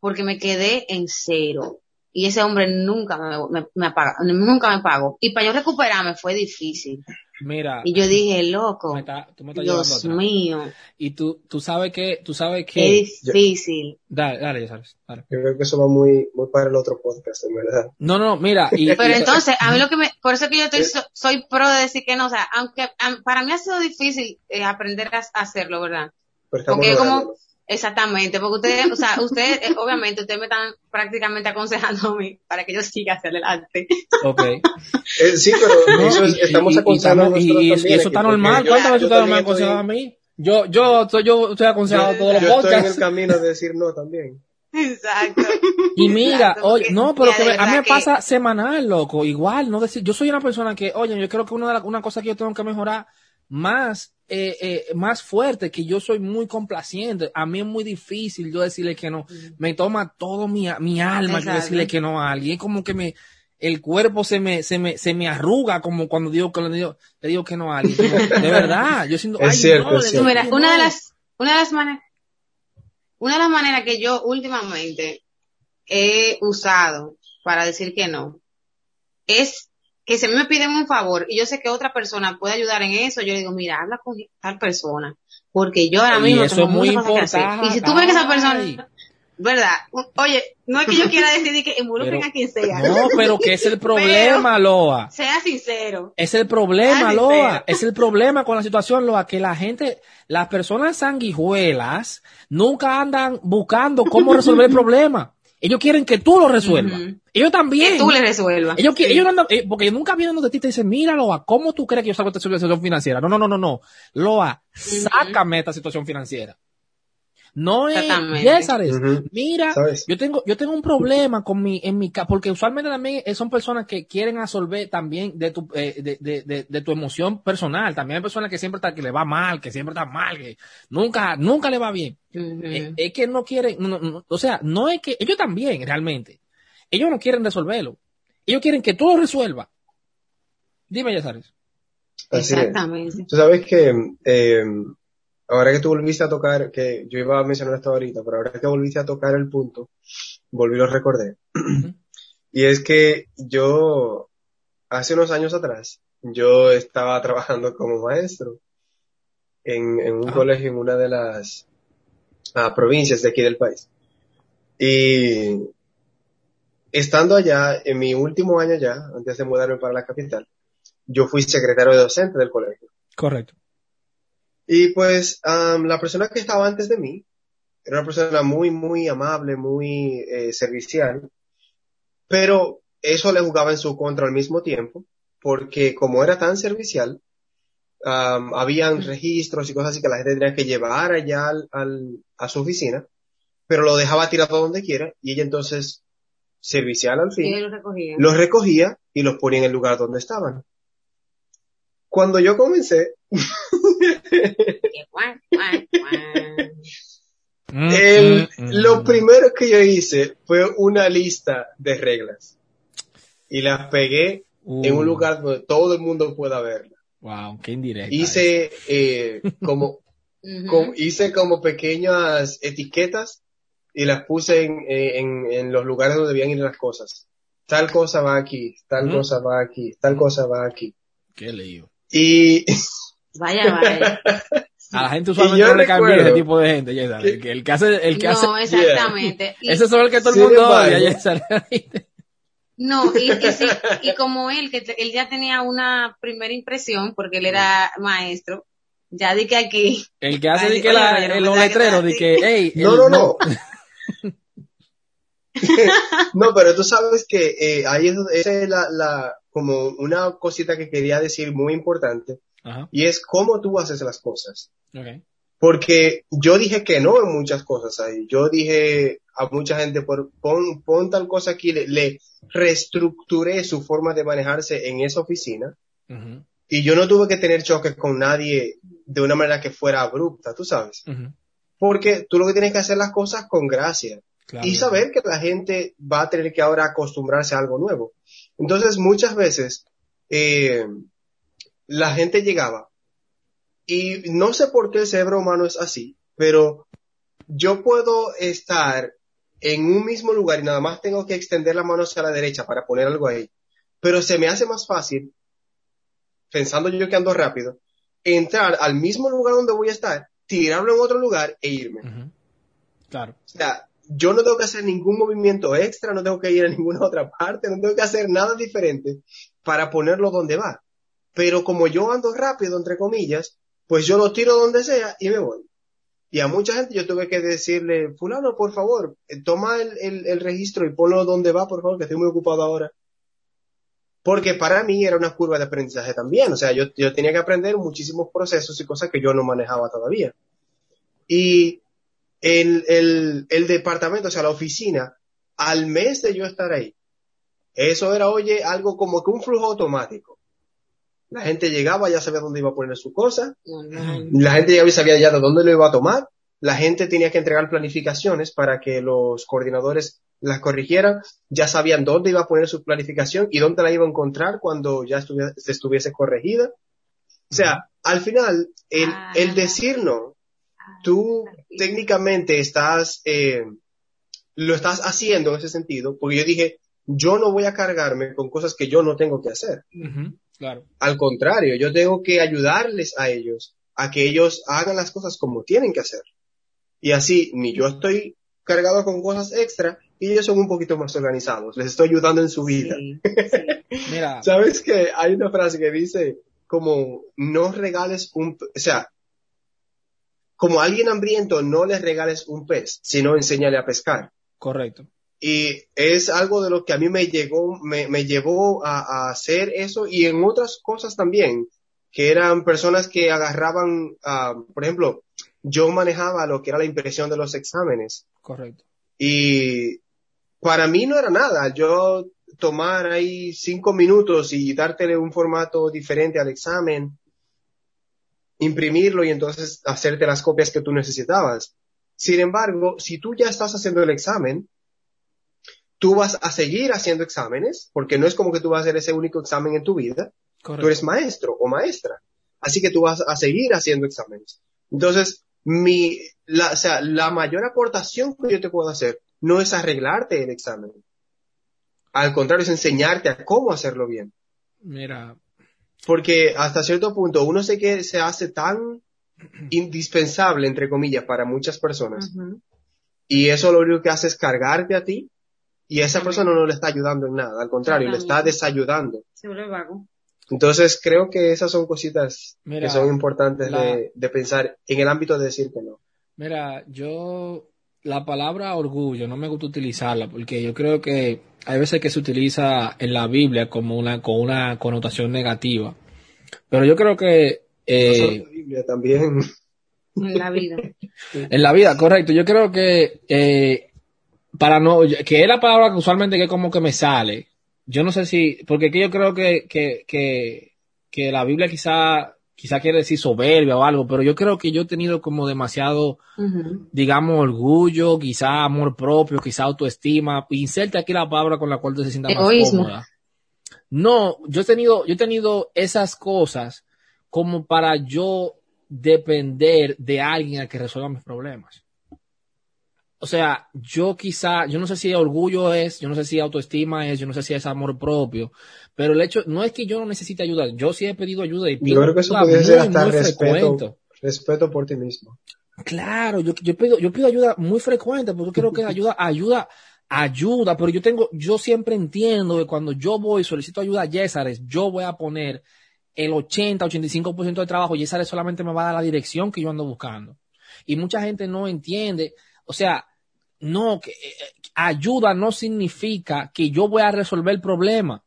porque me quedé en cero. Y ese hombre nunca me, me, me apaga- nunca me pagó. Y para yo recuperarme fue difícil. Mira, Y yo dije, loco, me está- tú me estás llevando Dios mío, Y tú, tú sabes que, tú sabes qué que, difícil. dale, dale, ya sabes, dale. Yo creo que eso va muy, muy para el otro podcast, en verdad. No, no, mira, y, Pero y- entonces, a mí lo que me, por eso que yo estoy, so- soy pro de decir que no, o sea, aunque para mí ha sido difícil eh, aprender a a hacerlo, ¿verdad? Porque es como. Exactamente, porque ustedes, o sea, ustedes, eh, obviamente, ustedes me están prácticamente aconsejando a mí para que yo siga hacia adelante. ok. Eh, sí, pero No, eso es- y- estamos aconsejando y- y- y eso está normal. ¿Cuántas veces ustedes me han aconsejado a mí? Yo, yo, estoy- yo estoy aconsejado yo- todos los yo estoy en el camino de decir no también. Exacto. Y mira, Exacto, oye, no, pero que me- a mí me que- pasa semanal, loco, igual, no decir, yo soy una persona que, oye, yo creo que una de las una cosa que yo tengo que mejorar más, eh, eh, más fuerte, que yo soy muy complaciente, a mí es muy difícil yo decirle que no, me toma todo mi, mi alma yo decirle que no a alguien, es como que me, el cuerpo se me, se me, se me arruga como cuando digo que le digo, le digo que no a alguien, de verdad, yo siento, Es ay, cierto, no, es le cierto. digo Mira, que una de las, una de las maneras, una de las maneras que yo últimamente he usado para decir que no es que si a mí me piden un favor y yo sé que otra persona puede ayudar en eso, yo digo, mira, habla con tal persona, porque yo ahora Y mismo eso tengo es muy importante. Y si tú ves que esa persona, verdad, oye, no es que yo quiera decidir que involucren Pero- a quien sea, No, pero que es el problema, Loa. sea sincero. Es el problema, Loa. Es el problema con la situación, Loa, que la gente, las personas sanguijuelas nunca andan buscando cómo resolver el problema. Ellos quieren que tú lo resuelvas. Ellos también. Que tú le resuelvas. Ellos, Sí. ellos andan, eh, porque nunca vienen donde ti te dicen, mira, Loa, ¿cómo tú crees que yo salgo de esta situación financiera? No, no, no, no, no. Loa, sácame de esta situación financiera. No es. Césares, mira, ¿Sabes? yo tengo, yo tengo un problema con mi, en mi ca- porque usualmente también eh, son personas que quieren absorber también de tu, eh, de, de, de, de tu emoción personal. También hay personas que siempre está, que le va mal, que siempre está mal, que nunca, nunca le va bien. Eh, es que no quieren, no, no, o sea, no es que, ellos también, realmente. Ellos no quieren resolverlo. Ellos quieren que tú lo resuelvas. Dime, Yazares. Así es. Exactamente. Tú sabes que eh, ahora que tú volviste a tocar, que yo iba a mencionar esto ahorita, pero ahora que volviste a tocar el punto, volví y lo recordé. y es que yo, hace unos años atrás, yo estaba trabajando como maestro en, en un Ah. colegio en una de las ah, provincias de aquí del país. Y estando allá, en mi último año ya, antes de mudarme para la capital, yo fui secretario de docente del colegio. Correcto. Y pues am, la persona que estaba antes de mí era una persona muy, muy amable, muy eh, servicial, pero eso le jugaba en su contra al mismo tiempo, porque como era tan servicial, am, habían registros y cosas así que la gente tenía que llevar allá al, al- a su oficina, pero lo dejaba tirado donde quiera y ella entonces, servicial al fin, él lo recogía. los recogía y los ponía en el lugar donde estaban. Cuando yo comencé, Guau, guau. Mm, El- mm, mm. lo primero que yo hice fue una lista de reglas y las pegué en Uh, un lugar donde todo el mundo pueda verlas. Wow, qué indirecta. Hice eh, como hice como pequeñas etiquetas y las puse en, eh, en, en los lugares donde debían ir las cosas. Tal cosa va aquí, tal Ujú. cosa va aquí, tal cosa va aquí. Qué lío. Y Vaya, vaya. A la gente usualmente no le recuerdo ese tipo de gente, ya sabes, que- el que hace, el que hace, No, exactamente. Y- ese es el que todo el mundo odia, ya sabes. No, y, y, sí, y como él, que él ya tenía una primera impresión, porque él era maestro, ya di que aquí, El que hace de que la, oye, no los letreros, de que, hey, No, no, no. no, pero tú sabes que eh, ahí es, esa es la, la, como una cosita que quería decir muy importante, Ajá, y es cómo tú haces las cosas. ok. Porque yo dije que no en muchas cosas ahí. Yo dije a mucha gente, por, pon, pon tal cosa aquí, le, le reestructuré su forma de manejarse en esa oficina, Ujú, y yo no tuve que tener choques con nadie de una manera que fuera abrupta, tú sabes. ujú, Porque tú lo que tienes que hacer las cosas con gracia. claro. y saber que la gente va a tener que ahora acostumbrarse a algo nuevo. Entonces, muchas veces, eh, la gente llegaba Y no sé por qué el cerebro humano es así, pero yo puedo estar en un mismo lugar y nada más tengo que extender la mano hacia la derecha para poner algo ahí. Pero se me hace más fácil, pensando yo que ando rápido, entrar al mismo lugar donde voy a estar, tirarlo en otro lugar e irme. Claro. O sea, yo no tengo que hacer ningún movimiento extra, no tengo que ir a ninguna otra parte, no tengo que hacer nada diferente para ponerlo donde va. Pero como yo ando rápido, entre comillas, pues yo lo tiro donde sea y me voy. Y a mucha gente yo tuve que decirle, fulano, por favor, eh, toma el, el- registro y ponlo donde va, por favor, que estoy muy ocupado ahora. Porque para mí era una curva de aprendizaje también. O sea, yo, yo tenía que aprender muchísimos procesos y cosas que yo no manejaba todavía. Y el, el, el departamento, o sea, la oficina, al mes de yo estar ahí, eso era, oye, algo como que un flujo automático. La gente llegaba, ya sabía dónde iba a poner su cosa, la gente llegaba y sabía ya de dónde lo iba a tomar, la gente tenía que entregar planificaciones para que los coordinadores las corrigieran, ya sabían dónde iba a poner su planificación y dónde la iba a encontrar cuando ya estuviese, estuviese corregida. O sea, al final, el, Ah. el decir no, tú técnicamente estás, eh, lo estás haciendo en ese sentido, porque yo dije, yo no voy a cargarme con cosas que yo no tengo que hacer. Claro. Al contrario, yo tengo que ayudarles a ellos a que ellos hagan las cosas como tienen que hacer. Y así, ni yo estoy cargado con cosas extra y ellos son un poquito más organizados. Les estoy ayudando en su vida. Sí, sí. Mira, ¿Sabes que hay una frase que dice como no regales un, o sea, como a alguien hambriento no les regales un pez, sino enséñale a pescar. correcto. Y es algo de lo que a mí me llegó, me, me llevó a, a hacer eso y en otras cosas también, que eran personas que agarraban, ah, por ejemplo, yo manejaba lo que era la impresión de los exámenes Correcto. y para mí no era nada, yo tomar ahí cinco minutos y dártele un formato diferente al examen, imprimirlo y entonces hacerte las copias que tú necesitabas. Sin embargo, si tú ya estás haciendo el examen, tú vas a seguir haciendo exámenes, porque no es como que tú vas a hacer ese único examen en tu vida, Correcto. tú eres maestro o maestra. Así que tú vas a seguir haciendo exámenes. Entonces, mi, la, o sea, la mayor aportación que yo te puedo hacer no es arreglarte el examen. Al contrario, es enseñarte a cómo hacerlo bien. Mira, Porque hasta cierto punto uno sé que se hace tan indispensable, entre comillas, para muchas personas. Y eso lo único que hace es cargarte a ti y a esa persona no le está ayudando en nada. Al contrario, le está desayudando. Se vuelve vago. Entonces creo que esas son cositas Mira, que son importantes la- de, de pensar en el ámbito de decir que no. mira, yo la palabra orgullo no me gusta utilizarla porque yo creo que hay veces que se utiliza en la Biblia como una con una connotación negativa. Pero yo creo que No solo eh, la Biblia, también. En la vida. En la vida, correcto. Yo creo que eh, para no, que es la palabra que usualmente que como que me sale. Yo no sé si, porque que yo creo que, que, que, que la Biblia quizá, quizá quiere decir soberbia o algo, pero yo creo que yo he tenido como demasiado, digamos, orgullo, quizá amor propio, quizá autoestima. Inserte aquí la palabra con la cual tú se sienta más cómoda. No, yo he tenido, yo he tenido esas cosas como para yo depender de alguien a que resuelva mis problemas. O sea, yo quizá, yo no sé si orgullo es, yo no sé si autoestima es, yo no sé si es amor propio, pero el hecho no es que yo no necesite ayuda, yo sí he pedido ayuda y Yo pido creo que eso podría ser hasta respeto, respeto por ti mismo. Claro, yo, yo pido, yo pido ayuda muy frecuente porque creo que ayuda, ayuda, ayuda, pero yo tengo, yo siempre entiendo que cuando yo voy y solicito ayuda a Yesares, yo voy a poner el 80, 85% de trabajo, Yesares solamente me va a dar la dirección que yo ando buscando. Y mucha gente no entiende, o sea, no, que eh, eh, ayuda no significa que yo voy a resolver el problema.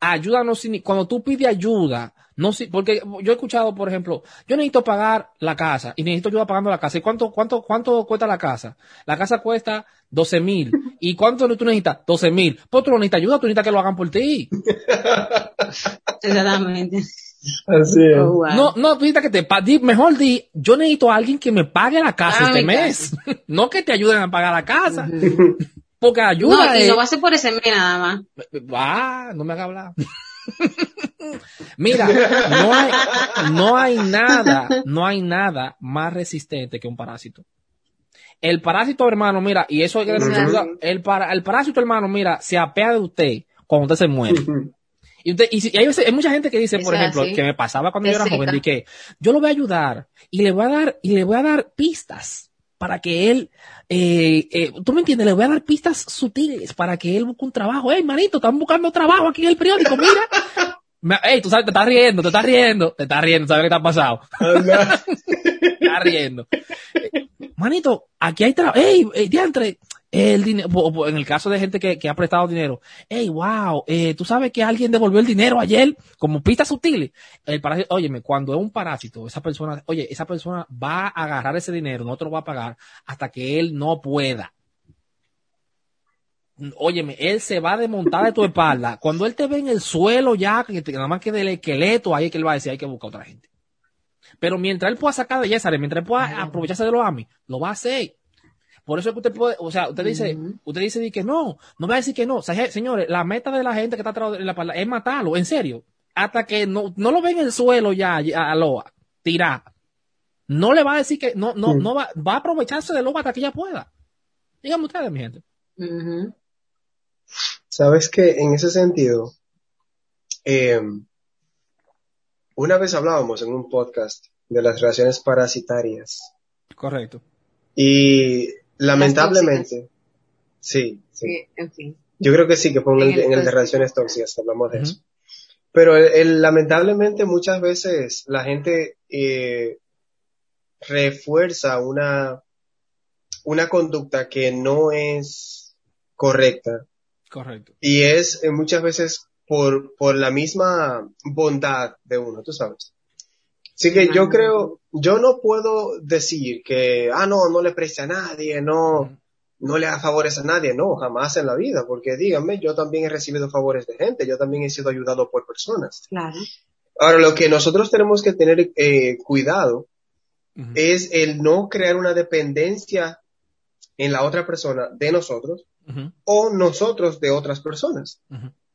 Ayuda no significa, cuando tú pides ayuda, no porque yo he escuchado, por ejemplo, yo necesito pagar la casa y necesito ayuda pagando la casa. ¿Y cuánto, cuánto, cuánto cuesta la casa? La casa cuesta 12 mil. ¿Y cuánto tú necesitas? 12 mil. Pues tú no necesitas ayuda, tú necesitas que lo hagan por ti. Exactamente. Así es. Oh, wow. No, no, necesitas que te pa- di- mejor di, yo necesito a alguien que me pague la casa Ah, este mes. no que te ayuden a pagar la casa. Porque ayuda No, y lo va a hacer por ese mes nada más. Ah, no me haga hablar. Mira, no hay, no hay nada, no hay nada más resistente que un parásito. El parásito, hermano, mira, y eso hay que cuidado. el, para, el parásito, hermano, mira, se apea de usted cuando usted se muere. Y, si- y hay, hay mucha gente que dice, por ejemplo, así. que me pasaba cuando yo era joven, de que yo lo voy a ayudar y le voy a dar, y le voy a dar pistas para que él, eh, eh, tú me entiendes, le voy a dar pistas sutiles para que él busque un trabajo. Hey, manito, están buscando trabajo aquí en el periódico, mira. Me- Ey, tú sabes, te estás riendo, te estás riendo, te estás riendo, ¿sabes qué te ha pasado? Te estás riendo. Eh, Manito, aquí hay trabajo. Ey, ey, diantre, el dinero, en el caso de gente que, que ha prestado dinero, hey, wow, eh, tú sabes que alguien devolvió el dinero ayer como pistas sutiles. El parásito, óyeme, cuando es un parásito, esa persona, oye, esa persona va a agarrar ese dinero, no te lo va a pagar hasta que él no pueda. Óyeme, él se va a desmontar de tu espalda. Cuando él te ve en el suelo ya, que te- nada más que del esqueleto, ahí es que él va a decir, hay que buscar otra gente. Pero mientras él pueda sacar de Yesare, mientras él pueda aprovecharse de los AMI, lo va a hacer. Por eso es que usted puede, o sea, usted dice, usted dice di que no, no va a decir que no. O sea, je- señores, la meta de la gente que está atrás de la palabra es matarlo, en serio. Hasta que no, no lo ven en el suelo ya, ya, a Loa, tirar. No le va a decir que, no, no, no va, va a aprovecharse de Loa hasta que ella pueda. Díganme ustedes, mi gente. Sabes que en ese sentido, eh, una vez hablábamos en un podcast de las relaciones parasitarias Correcto. y lamentablemente, sí, sí, Sí, en fin. yo creo que sí, que fue en el, En el en el de relaciones tóxicas, hablamos de eso. Pero el- el- lamentablemente muchas veces la gente eh, refuerza una, una conducta que no es correcta Correcto. y es eh, muchas veces por, por la misma bondad de uno, tú sabes. Así que yo creo, yo no puedo decir que, ah, no, no le preste a nadie, no, no le haga favores a nadie, no, jamás en la vida, porque díganme, yo también he recibido favores de gente, yo también he sido ayudado por personas. Claro. Ahora, lo que nosotros tenemos que tener eh, cuidado es el no crear una dependencia en la otra persona de nosotros o nosotros de otras personas,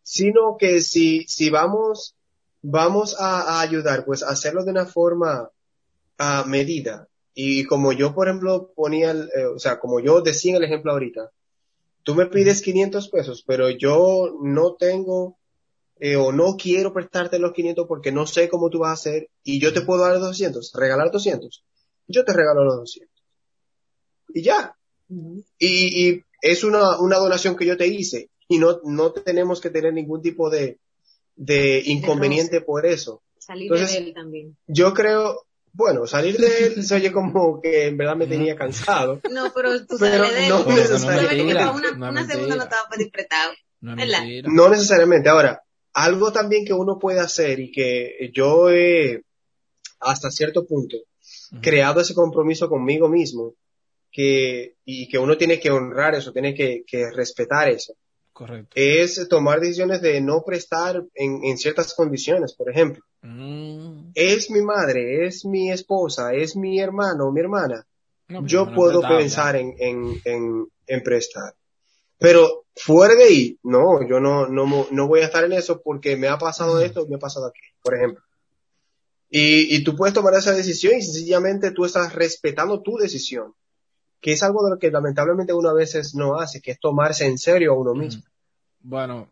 sino que si, si vamos, vamos a, a ayudar, pues hacerlo de una forma a medida. Y como yo, por ejemplo, ponía, el, eh, o sea, como yo decía en el ejemplo ahorita, tú me pides 500 pesos, pero yo no tengo eh, o no quiero prestarte los 500 porque no sé cómo tú vas a hacer y yo te puedo dar 200, regalar 200. Yo te regalo los 200. Y ya. Y, y es una, una donación que yo te hice y no, no tenemos que tener ningún tipo de, de inconveniente por eso. Salir Entonces- de él también. Yo creo, bueno, salir de él se oye como que en verdad me tenía cansado. No, pero tú Pero de no él. No, no es necesariamente. Una, no una segunda no estaba para prestado. No necesariamente. Ahora, algo también que uno puede hacer y que yo he, hasta cierto punto, Ujú. creado ese compromiso conmigo mismo, que, y que uno tiene que honrar eso, tiene que, que respetar eso, Correcto. es tomar decisiones de no prestar en, en ciertas condiciones, por ejemplo. Mm. Es mi madre, es mi esposa, es mi hermano, mi hermana. No, Yo no puedo pensar en, en, prestar. Pero fuera de ahí, no, yo no, no, no voy a estar en eso porque me ha pasado esto, me ha pasado aquello, por ejemplo. Y, y tú puedes tomar esa decisión y sencillamente tú estás respetando tu decisión, que es algo de lo que lamentablemente uno a veces no hace, que es tomarse en serio a uno mismo. Bueno,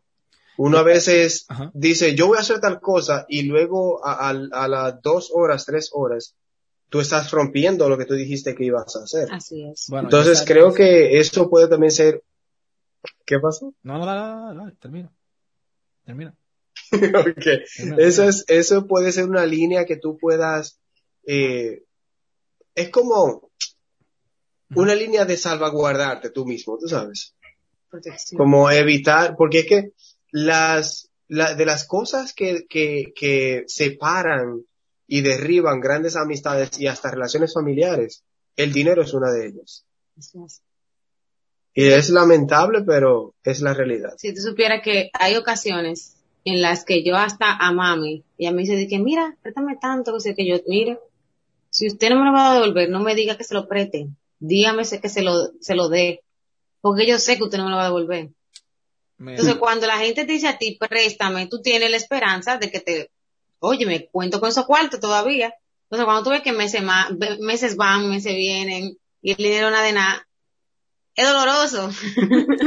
Uno a veces Ajá. dice, yo voy a hacer tal cosa y luego a, a- a las dos horas, tres horas, tú estás rompiendo lo que tú dijiste que ibas a hacer. Así es. bueno. Entonces creo que eso puede también ser... ¿Qué pasó? No, no, dale, dale, dale, termina. Termina. Ok. termina, Eso es, eso puede ser una línea que tú puedas, eh, es como una línea de salvaguardarte tú mismo, tú sabes, Protección. como evitar, porque es que las, la- de las cosas que, que, que separan y derriban grandes amistades y hasta relaciones familiares, el dinero es una de ellas. Y es lamentable, pero es la realidad. Si tú supieras que hay ocasiones en las que yo hasta a mami, ella me dice de que mira, préstame tanto, que sé que yo, mire, si usted no me lo va a devolver, no me diga que se lo preste, dígame que se lo, se lo dé, porque yo sé que usted no me lo va a devolver. Entonces, cuando la gente te dice a ti, préstame, tú tienes la esperanza de que te, oye, me cuento con esos cuartos todavía. Entonces, cuando tú ves que meses, ve- meses van, meses vienen, y el dinero nada de nada, es doloroso.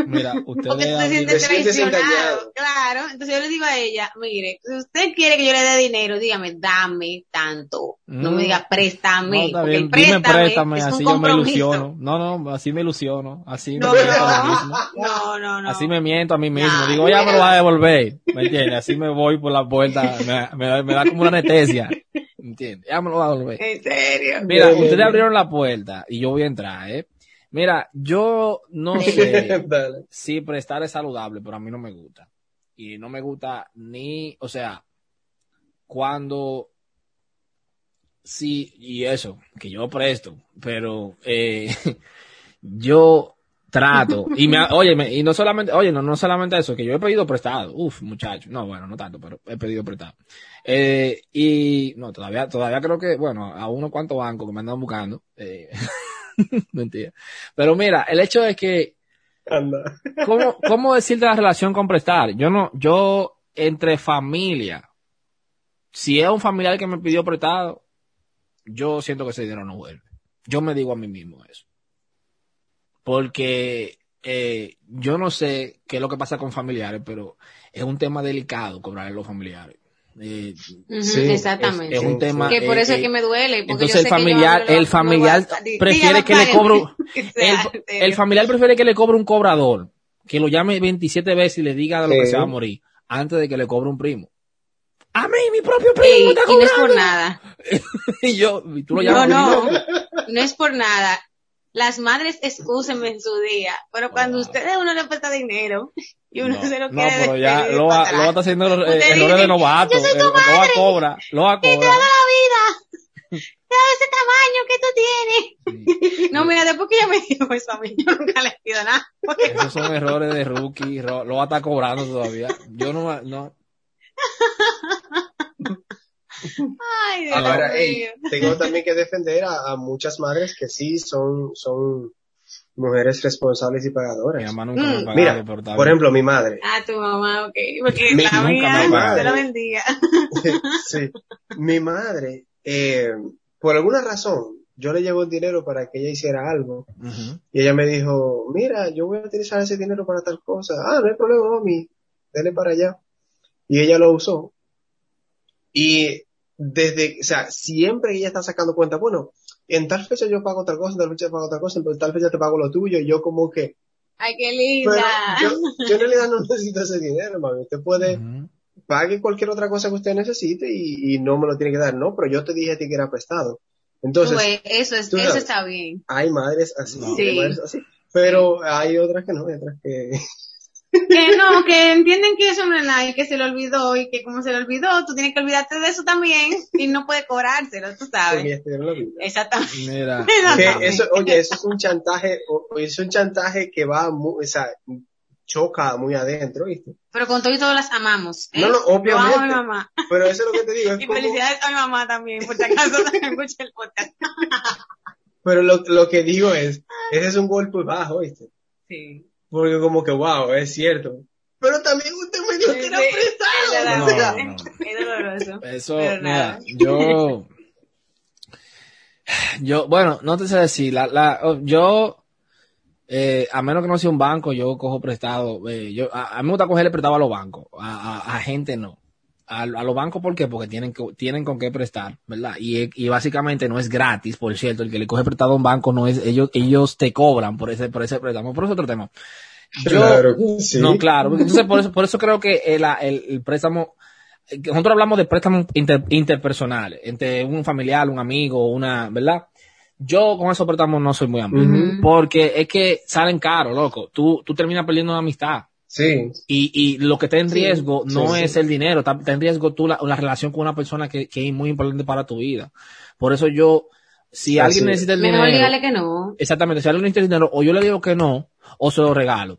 mira, Porque ustedes tú te sientes te sientes traicionado. Claro. Entonces yo le digo a ella, mire, si usted quiere que yo le dé dinero, dígame, dame tanto. No Mm. me diga, préstame. No, está porque bien, el dime préstame, es un así yo me ilusiono. No, no, así me ilusiono, así No, me miento a mí mismo. no, no, no. Así me miento a mí mismo. Digo, ya me lo va a devolver. ¿Me entiendes? Así me voy por la puerta. Me, me da- me da como una anestesia. ¿Me entiendes? Ya me lo va a devolver. En serio. Mira, ustedes abrieron la puerta y yo voy a entrar, ¿eh? Mira, yo no sé si prestar es saludable, pero a mí no me gusta. Y no me gusta ni, o sea, cuando sí, y eso, que yo presto, pero eh, yo trato, y me, óyeme, y no solamente, oye, no, no solamente eso, que yo he pedido prestado, uf, muchacho, no, bueno, no tanto, pero he pedido prestado. Eh, y no, todavía, todavía creo que, bueno, a unos cuantos bancos que me andan buscando, eh, mentira. Pero mira, el hecho de que, Anda. ¿cómo, ¿cómo decirte la relación con prestar? Yo no, yo, entre familia, si es un familiar que me pidió prestado, yo siento que ese dinero no vuelve. Yo me digo a mí mismo eso. Porque eh, yo no sé qué es lo que pasa con familiares, pero es un tema delicado cobrarle a los familiares. Eh, Sí, exactamente. es un Sí, tema. que por eh, eso es eh, que me duele. Porque entonces yo el sé que yo familiar, no el no familiar prefiere que le cobro, el, el familiar prefiere que le cobre un cobrador, que lo llame 27 veces y le diga de lo que se va a morir, antes de que le cobre un primo. A mí, mi propio primo Ey, está y no es por nada. y yo, tú lo No, llamas no, primo. no es por nada. Las madres excúsenme en su día, pero cuando Oh. ustedes uno le presta dinero y uno no, se lo no, quiere pero ya lo va, atrás. lo va está haciendo los eh, errores dice, de novato. "Yo soy tu Eh, Lo a cobra, lo va a que te cobra. da la vida. Te da ese tamaño que tú tienes. No, mira, después que ella me dijo eso a mí, yo nunca le pido nada. Porque Esos son errores de rookie, ro- lo va a estar cobrando todavía. Yo no, no, Ay, Dios Ahora, mío. ey, tengo también que defender a, a muchas madres que sí son, son mujeres responsables y mi pagadoras. mamá nunca me Mm, pagado, Mira, por bien. ejemplo, mi madre. Ah, tu mamá, ok. Porque Mi- la nunca mía, me te la bendiga. sí. Mi madre, eh, por alguna razón, yo le llevo el dinero para que ella hiciera algo. Ujú. Y ella me dijo, mira, yo voy a utilizar ese dinero para tal cosa. Ah, no hay problema, mami, dele para allá. Y ella lo usó. Y desde, o sea, siempre ella está sacando cuenta, bueno, en tal fecha yo pago tal cosa, en tal fecha pago tal cosa, en tal fecha te pago lo tuyo, y yo como que, Ay, qué pero linda. yo, yo en realidad no necesito ese dinero, mami. Usted puede, Ujú. pague cualquier otra cosa que usted necesite y, y no me lo tiene que dar, no, pero yo te dije a ti que era prestado. Entonces, ves, eso es, eso está bien. hay madres así, No. hay Sí. madres así. Pero hay otras que no, hay otras que... No, que entienden que eso no es nada y que se le olvidó y que como se le olvidó, tú tienes que olvidarte de eso también y no puedes cobrárselo, tú sabes. Exactamente. Mira, Que eso, oye, eso es un chantaje, es un chantaje que va, muy, o sea, choca muy adentro, ¿viste? Pero con todo y todo las amamos. ¿eh? No, no, Yo amo a obviamente. mi mamá. Pero eso es lo que te digo, es Y como, felicidades a mi mamá también, por si acaso también escucha el podcast. pero lo, lo que digo es, ese es un golpe bajo, ¿viste? Sí. Porque como que, wow, es cierto. Pero también usted me dijo que era prestado. es No, verdad, no, no. Es doloroso. Eso, Pero mira, yo, yo, bueno, no te sé decir, la, la, oh, yo, eh, a menos que no sea un banco, yo cojo prestado, eh, yo, a, a mí me gusta cogerle prestado a los bancos, a, a, a gente no. A, a los bancos, ¿por qué? Porque tienen, que, tienen con qué prestar, ¿verdad? Y, y básicamente no es gratis, por cierto, el que le coge prestado a un banco no es, ellos, ellos te cobran por ese, por ese préstamo, por eso es otro tema. Yo, Claro que sí. no, claro. porque Entonces, por eso, por eso creo que el, el, el préstamo, nosotros hablamos de préstamos inter- interpersonales, entre un familiar, un amigo, una, ¿verdad? Yo con esos préstamos no soy muy amigo. Porque es que salen caros, loco. Tú, tú terminas perdiendo una amistad. Sí, Y, y lo que está en Sí. riesgo no Sí, es sí. el dinero, está, está en riesgo tú la, la relación con una persona que, que es muy importante para tu vida. Por eso yo, si alguien necesita el Mejor dinero, dígale que no. exactamente, si alguien necesita el dinero, o yo le digo que no, o se lo regalo.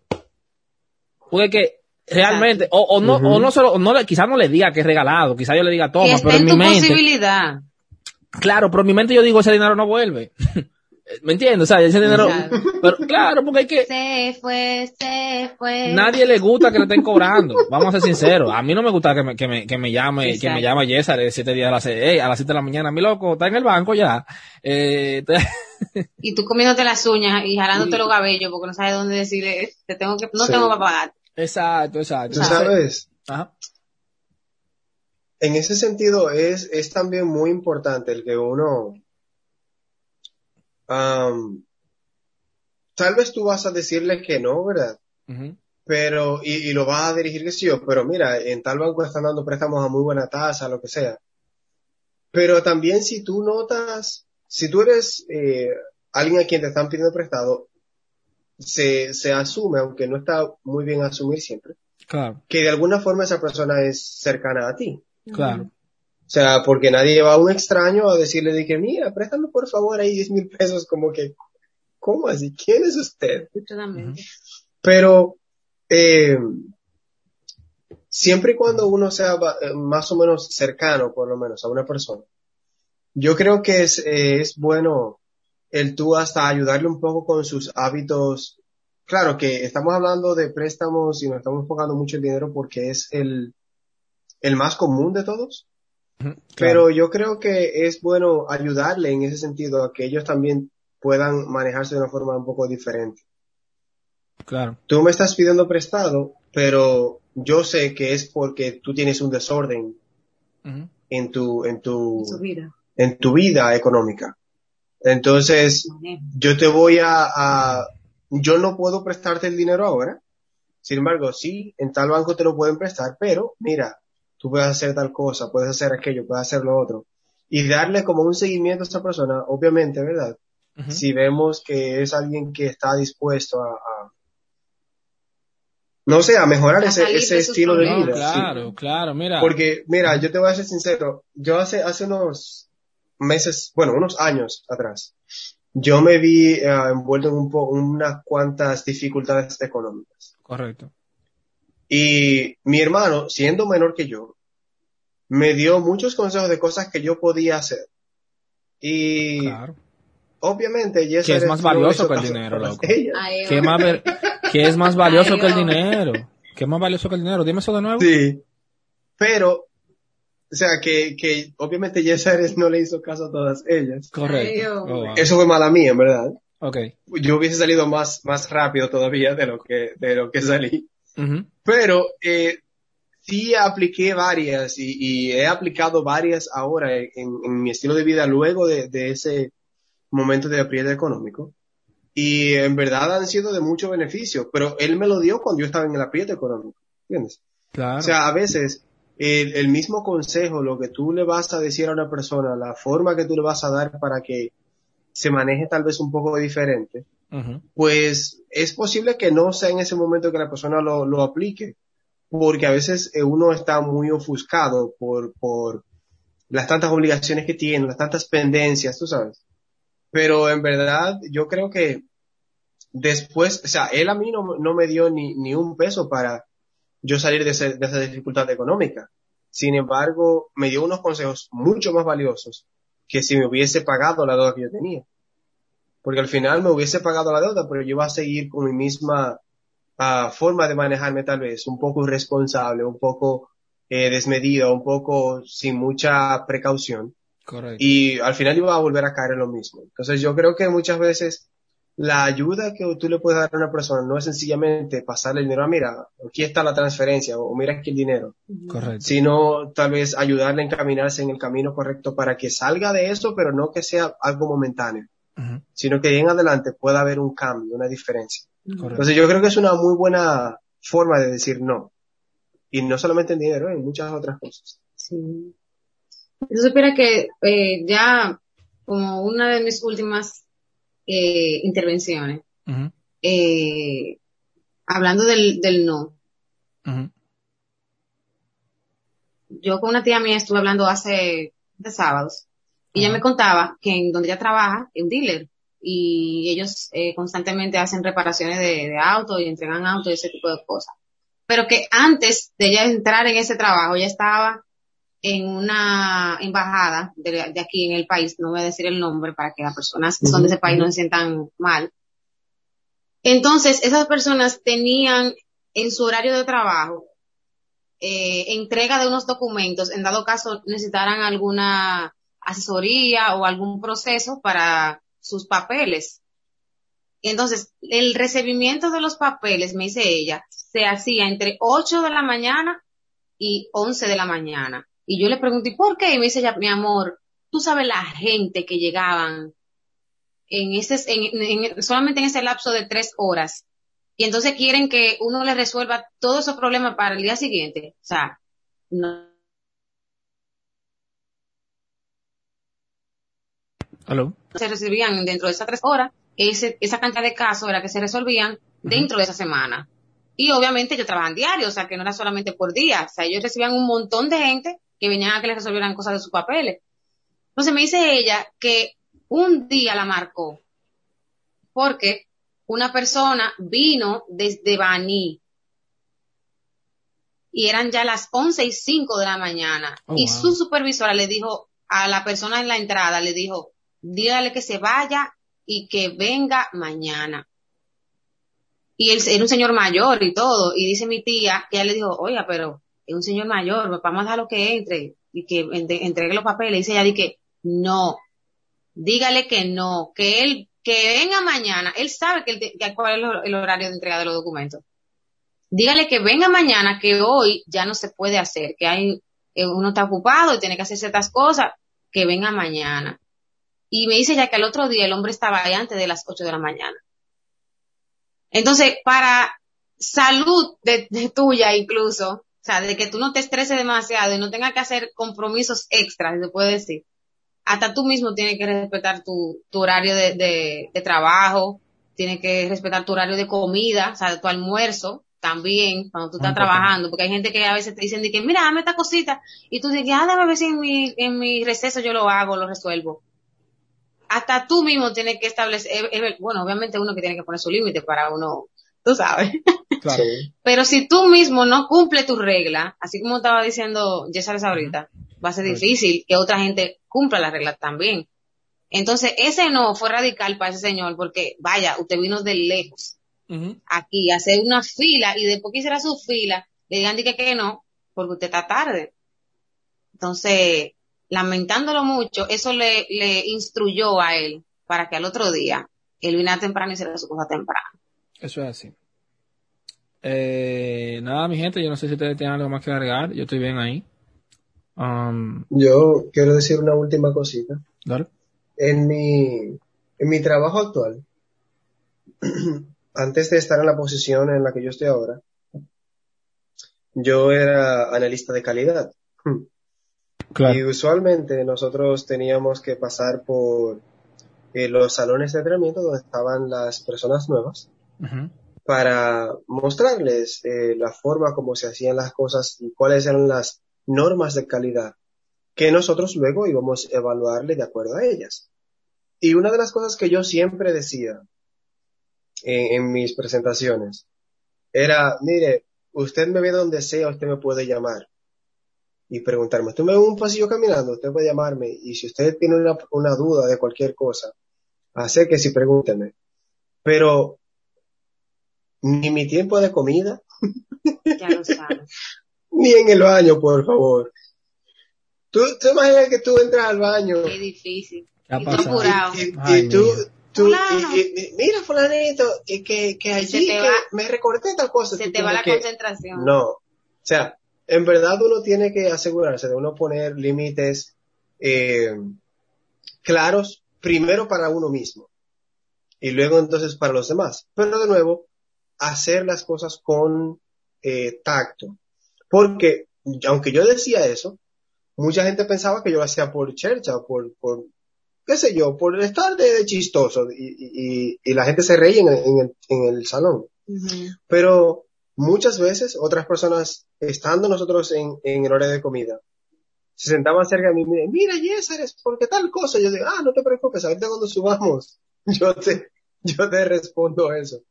Porque es que realmente, o, o no, o no se lo, o no le, quizás no le diga que es regalado, quizás yo le diga Y toma, está pero en en mi mente, posibilidad. claro, pero en mi mente yo digo ese dinero no vuelve. ¿Me entiendes? O sea, ese dinero, Claro. pero claro, porque hay que, Se fue, se fue. nadie le gusta que le estén cobrando. Vamos a ser sinceros. A mí no me gusta que me, que me, que me llame, que me llame Yesar de siete días a las, seis- "Ey, a las siete de la mañana. Mi loco, está en el banco ya. Eh, te- Y tú comiéndote las uñas y jalándote los cabellos porque no sabes dónde decirle, te tengo que, no Sí. tengo para pagar. exacto, exacto. Tú sabes, Ajá. en ese sentido es, es también muy importante el que uno, am, tal vez tú vas a decirle que no, ¿verdad? Pero, y, y lo vas a dirigir que sí, yo, pero mira, en tal banco están dando préstamos a muy buena tasa, lo que sea. Pero también si tú notas, si tú eres eh, alguien a quien te están pidiendo prestado, se, se asume, aunque no está muy bien asumir siempre, Claro, que de alguna forma esa persona es cercana a ti. claro. O sea, porque nadie va a un extraño a decirle de que, mira, préstame por favor ahí 10 mil pesos, como que, ¿cómo así? ¿Quién es usted? Totalmente. Pero, eh, siempre y cuando uno sea eh, más o menos cercano, por lo menos, a una persona, yo creo que es, eh, es bueno el tú hasta ayudarle un poco con sus hábitos. Claro que estamos hablando de préstamos y nos estamos enfocando mucho en dinero porque es el, el más común de todos. Pero yo creo que es bueno ayudarle en ese sentido a que ellos también puedan manejarse de una forma un poco diferente. Claro, Tú me estás pidiendo prestado, pero yo sé que es porque tú tienes un desorden en tu, en tu, En vida. en tu vida económica. Entonces, yo te voy a, a- yo no puedo prestarte el dinero ahora. Sin embargo, sí, en tal banco te lo pueden prestar, pero mira, tú puedes hacer tal cosa, puedes hacer aquello, puedes hacer lo otro. Y darle como un seguimiento a esa persona, obviamente, ¿verdad? Si vemos que es alguien que está dispuesto a, a- no sé, a mejorar A ese, ese de estilo de No, vida. sí. claro, claro, mira. Porque, mira, yo te voy a ser sincero, yo hace, hace unos meses, bueno, unos años atrás, yo me vi eh, envuelto en un po- unas cuantas dificultades económicas. Correcto. Y mi hermano, siendo menor que yo, me dio muchos consejos de cosas que yo podía hacer. Y Claro. obviamente, Jess Que es más valioso que el dinero, loco. ¿Qué más, ver- qué es más valioso que el dinero? ¿Qué es más valioso que el dinero? Dime eso de nuevo. Sí. Pero, o sea, que, que obviamente Jess Eres no le hizo caso a todas ellas. Correcto. Oh, wow. Eso fue mala mía, en verdad. Ok. Yo hubiese salido más, más rápido todavía de lo que, de lo que salí. Ujú. Pero, eh, sí apliqué varias y, y he aplicado varias ahora en, en mi estilo de vida luego de, de ese momento de apriete económico. Y en verdad han sido de mucho beneficio, pero él me lo dio cuando yo estaba en el apriete económico. ¿Entiendes? Claro. O sea, a veces el, el mismo consejo, lo que tú le vas a decir a una persona, la forma que tú le vas a dar para que se maneje tal vez un poco diferente, Pues es posible que no sea en ese momento que la persona lo, aplique, porque a veces eh, uno está muy ofuscado por, las tantas obligaciones que tiene, las tantas pendencias, tú sabes. Pero en verdad yo creo que después, o sea, él a mí no, me dio ni, ni un peso para yo salir de, ese- de esa dificultad económica. Sin embargo, me dio unos consejos mucho más valiosos que si me hubiese pagado la deuda que yo tenía. Porque al final me hubiese pagado la deuda, pero yo iba a seguir con mi misma ah, forma de manejarme tal vez, un poco irresponsable, un poco eh, desmedido, un poco sin mucha precaución. Correcto. Y al final iba a volver a caer en lo mismo. Entonces yo creo que muchas veces la ayuda que tú le puedes dar a una persona no es sencillamente pasarle el dinero, "Ah, mira, aquí está la transferencia o mira aquí el dinero, Correcto. sino tal vez ayudarle a encaminarse en el camino correcto para que salga de eso, pero no que sea algo momentáneo, Sino que en adelante pueda haber un cambio, una diferencia. Correcto. Entonces yo creo que es una muy buena forma de decir no. Y no solamente en dinero, en muchas otras cosas. Sí. Yo supiera que eh, ya como una de mis últimas eh, intervenciones, eh, hablando del, del no, yo con una tía mía estuve hablando hace de sábados y ella me contaba que en donde ella trabaja es un dealer y ellos eh, constantemente hacen reparaciones de, de autos y entregan autos y ese tipo de cosas. Pero que antes de ella entrar en ese trabajo, ella estaba en una embajada de, de aquí en el país, no voy a decir el nombre para que las personas que son de ese país no se sientan mal. Entonces, esas personas tenían en su horario de trabajo eh, entrega de unos documentos, en dado caso necesitaran alguna asesoría o algún proceso para sus papeles. Entonces, el recibimiento de los papeles, me dice ella, se hacía entre 8 de la mañana y 11 de la mañana. Y yo le pregunté, ¿por qué? Y me dice ella, mi amor, tú sabes la gente que llegaban en ese, en, en, solamente en ese lapso de tres horas. Y entonces quieren que uno le resuelva todos esos problemas para el día siguiente. O sea, no. Se resolvían dentro de esas tres horas, ese, esa cantidad de casos era que se resolvían dentro de esa semana. Y obviamente ellos trabajan diario, o sea, que no era solamente por día. O sea, ellos recibían un montón de gente que venían a que les resolvieran cosas de sus papeles. Entonces me dice ella que un día la marcó porque una persona vino desde Baní y eran ya las once y cinco de la mañana Oh, y wow. su supervisora le dijo a la persona en la entrada, le dijo, dígale que se vaya y que venga mañana. Y él era un señor mayor y todo, y dice mi tía, que ella le dijo, oiga, pero es un señor mayor, vamos a dejarlo que entre y que entre- entregue los papeles. Y dice ella, di que no, dígale que no, que él, que venga mañana, él sabe que, te- que cuál es el- el horario de entrega de los documentos. Dígale que venga mañana, que hoy ya no se puede hacer, que hay, eh, uno está ocupado y tiene que hacer ciertas cosas, que venga mañana. Y me dice ya que al otro día el hombre estaba ahí antes de las ocho de la mañana. Entonces, para salud de, de tuya incluso, o sea, de que tú no te estreses demasiado y no tengas que hacer compromisos extras, se puede decir, hasta tú mismo tienes que respetar tu, tu horario de, de, de trabajo, tienes que respetar tu horario de comida, o sea, tu almuerzo también, cuando tú estás trabajando, porque hay gente que a veces te dicen de que, mira, dame esta cosita, y tú dices, ah, dame a ver si en mi, en mi receso yo lo hago, lo resuelvo. Hasta tú mismo tienes que establecer, bueno, obviamente uno que tiene que poner su límite para uno, tú sabes. Claro. Pero si tú mismo no cumple tu regla, así como estaba diciendo Yesares ahorita, va a ser difícil que otra gente cumpla las reglas también. Entonces, ese no fue radical para ese señor, porque vaya, usted vino de lejos aquí a hacer una fila y después que hiciera su fila, le digan di que, que no, porque usted está tarde. Entonces, lamentándolo mucho, eso le, le instruyó a él para que al otro día él viniera temprano y hiciera su cosa temprano. Eso es así. Eh, nada, mi gente, yo no sé si ustedes tienen algo más que agregar. Yo estoy bien ahí. Um, Yo quiero decir una última cosita. dale. En mi, en mi trabajo actual, antes de estar en la posición en la que yo estoy ahora, yo era analista de calidad. Y usualmente nosotros teníamos que pasar por eh, los salones de entrenamiento donde estaban las personas nuevas para mostrarles eh, la forma como se hacían las cosas y cuáles eran las normas de calidad que nosotros luego íbamos a evaluarle de acuerdo a ellas. Y una de las cosas que yo siempre decía en, en mis presentaciones era, mire, usted me ve donde sea, usted me puede llamar y preguntarme, usted me ve en un pasillo caminando, usted puede llamarme y si usted tiene una, una duda de cualquier cosa, acérquese y pregúnteme. Pero ni mi tiempo de comida, Ya lo sabes. ni en el baño, por favor. Tú, tú imaginas que tú entras al baño Qué difícil. ¿Qué ha Y tú y, y- Ay, y tú, tú Fulano. y- y- mira fulanito, y que, que allí te que va- me recorté tal cosa. Se te va la que- concentración. No, o sea, en verdad uno tiene que asegurarse de uno poner límites eh, claros, primero para uno mismo y luego entonces para los demás. Pero de nuevo, hacer las cosas con eh, tacto. Porque aunque yo decía eso, mucha gente pensaba que yo lo hacía por chercha, por, por qué sé yo, por estar de, de chistoso y, y- la gente se reía en, el- en el, en el salón. Pero muchas veces otras personas, estando nosotros en, en el hora de comida, se sentaban cerca de mí y me decían, mira, Yesares, ¿por qué tal cosa? Yo digo, ah, no te preocupes, ahorita cuando subamos, yo te, yo te respondo eso.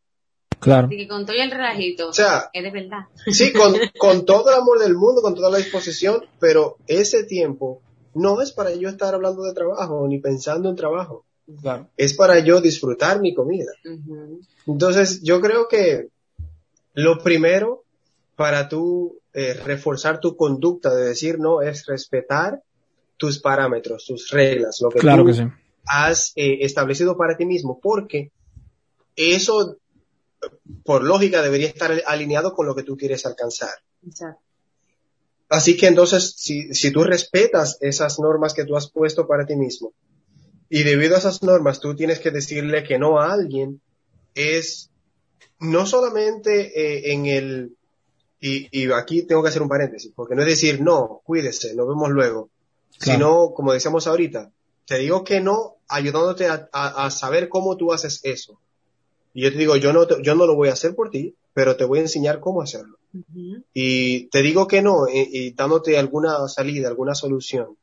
Claro. Y que con todo el relajito. O sea, es de verdad. Sí, con, con todo el amor del mundo, con toda la disposición, pero ese tiempo no es para yo estar hablando de trabajo ni pensando en trabajo. Claro. Es para yo disfrutar mi comida. Entonces, yo creo que lo primero para tú eh, reforzar tu conducta de decir no es respetar tus parámetros, tus reglas, lo que Claro tú que sí. has eh, establecido para ti mismo, porque eso, por lógica, debería estar alineado con lo que tú quieres alcanzar. Exacto. Así que entonces, si, si tú respetas esas normas que tú has puesto para ti mismo, y debido a esas normas tú tienes que decirle que no a alguien, es no solamente eh, en el, y, y aquí tengo que hacer un paréntesis, porque no es decir, no, cuídese, nos vemos luego, Claro. sino, como decíamos ahorita, te digo que no, ayudándote a, a- a saber cómo tú haces eso. Y yo te digo, yo no, te- yo no lo voy a hacer por ti, pero te voy a enseñar cómo hacerlo y te digo que no, y, y dándote alguna salida, alguna solución.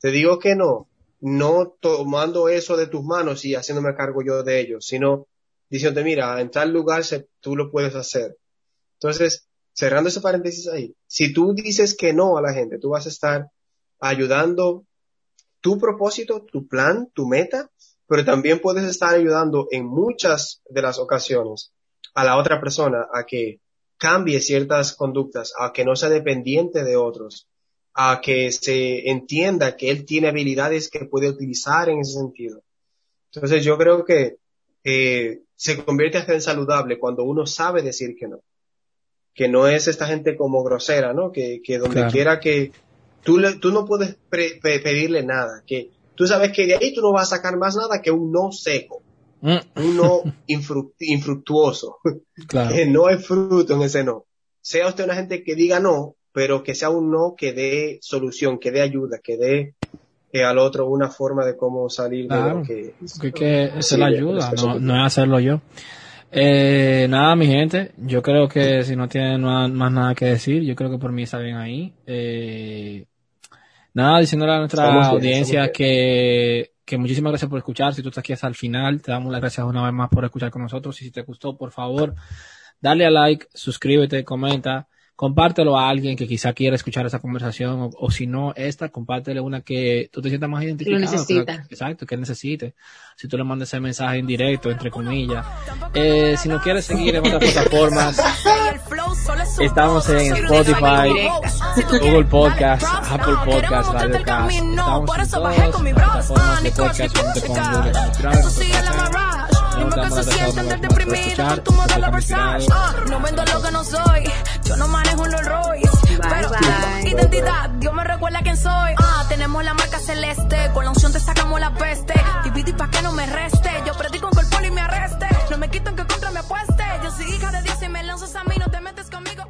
Te digo que no, no tomando eso de tus manos y haciéndome cargo yo de ello, sino diciéndote, mira, en tal lugar tú lo puedes hacer. Entonces, cerrando ese paréntesis ahí, si tú dices que no a la gente, tú vas a estar ayudando tu propósito, tu plan, tu meta, pero también puedes estar ayudando en muchas de las ocasiones a la otra persona a que cambie ciertas conductas, a que no sea dependiente de otros, a que se entienda que él tiene habilidades que puede utilizar en ese sentido. Entonces yo creo que eh, se convierte hasta en saludable cuando uno sabe decir que no. Que no es esta gente como grosera, ¿no? Que, que donde Claro. quiera que tú, le- tú no puedes pre- pedirle nada, que tú sabes que de ahí tú no vas a sacar más nada que un no seco, Mm, un no infru- infructuoso claro. que no hay fruto en ese no. Sea usted una gente que diga no, pero que sea un no que dé solución, que dé ayuda, que dé al otro una forma de cómo salir de lo que... Que esa es la ayuda, de- no, no es hacerlo yo. Eh, nada, mi gente, yo creo que si no tienen más, nada que decir, yo creo que por mí está bien ahí. Eh, nada, diciéndole a nuestra bien, audiencia que, que muchísimas gracias por escuchar. Si tú estás aquí hasta el final, te damos las gracias una vez más por escuchar con nosotros. Y si te gustó, por favor, dale a like, suscríbete, comenta, compártelo a alguien que quizá quiera escuchar esta conversación o, o si no esta, compártele una que tú te sientas más identificado. necesita. que- exacto, que necesite. Si tú le mandas ese mensaje en directo, entre comillas. Eh, si no quieres seguir en otras plataformas, estamos en Spotify, Google Podcast, Apple Podcast, Radio Cast. Estamos en todas las plataformas de podcast Google se sienten con tu modelo Versace. no vendo lo que no soy, yo no manejo un Rolls pero identidad, Dios me recuerda quién soy. Ah, tenemos la marca celeste, con la unción te sacamos la peste. Dividí pa' que no me reste, yo predico con cuerpo y me arreste. No me quitan que contra me apueste. Yo soy hija de Dios y me lanzas a mí, no te metes conmigo.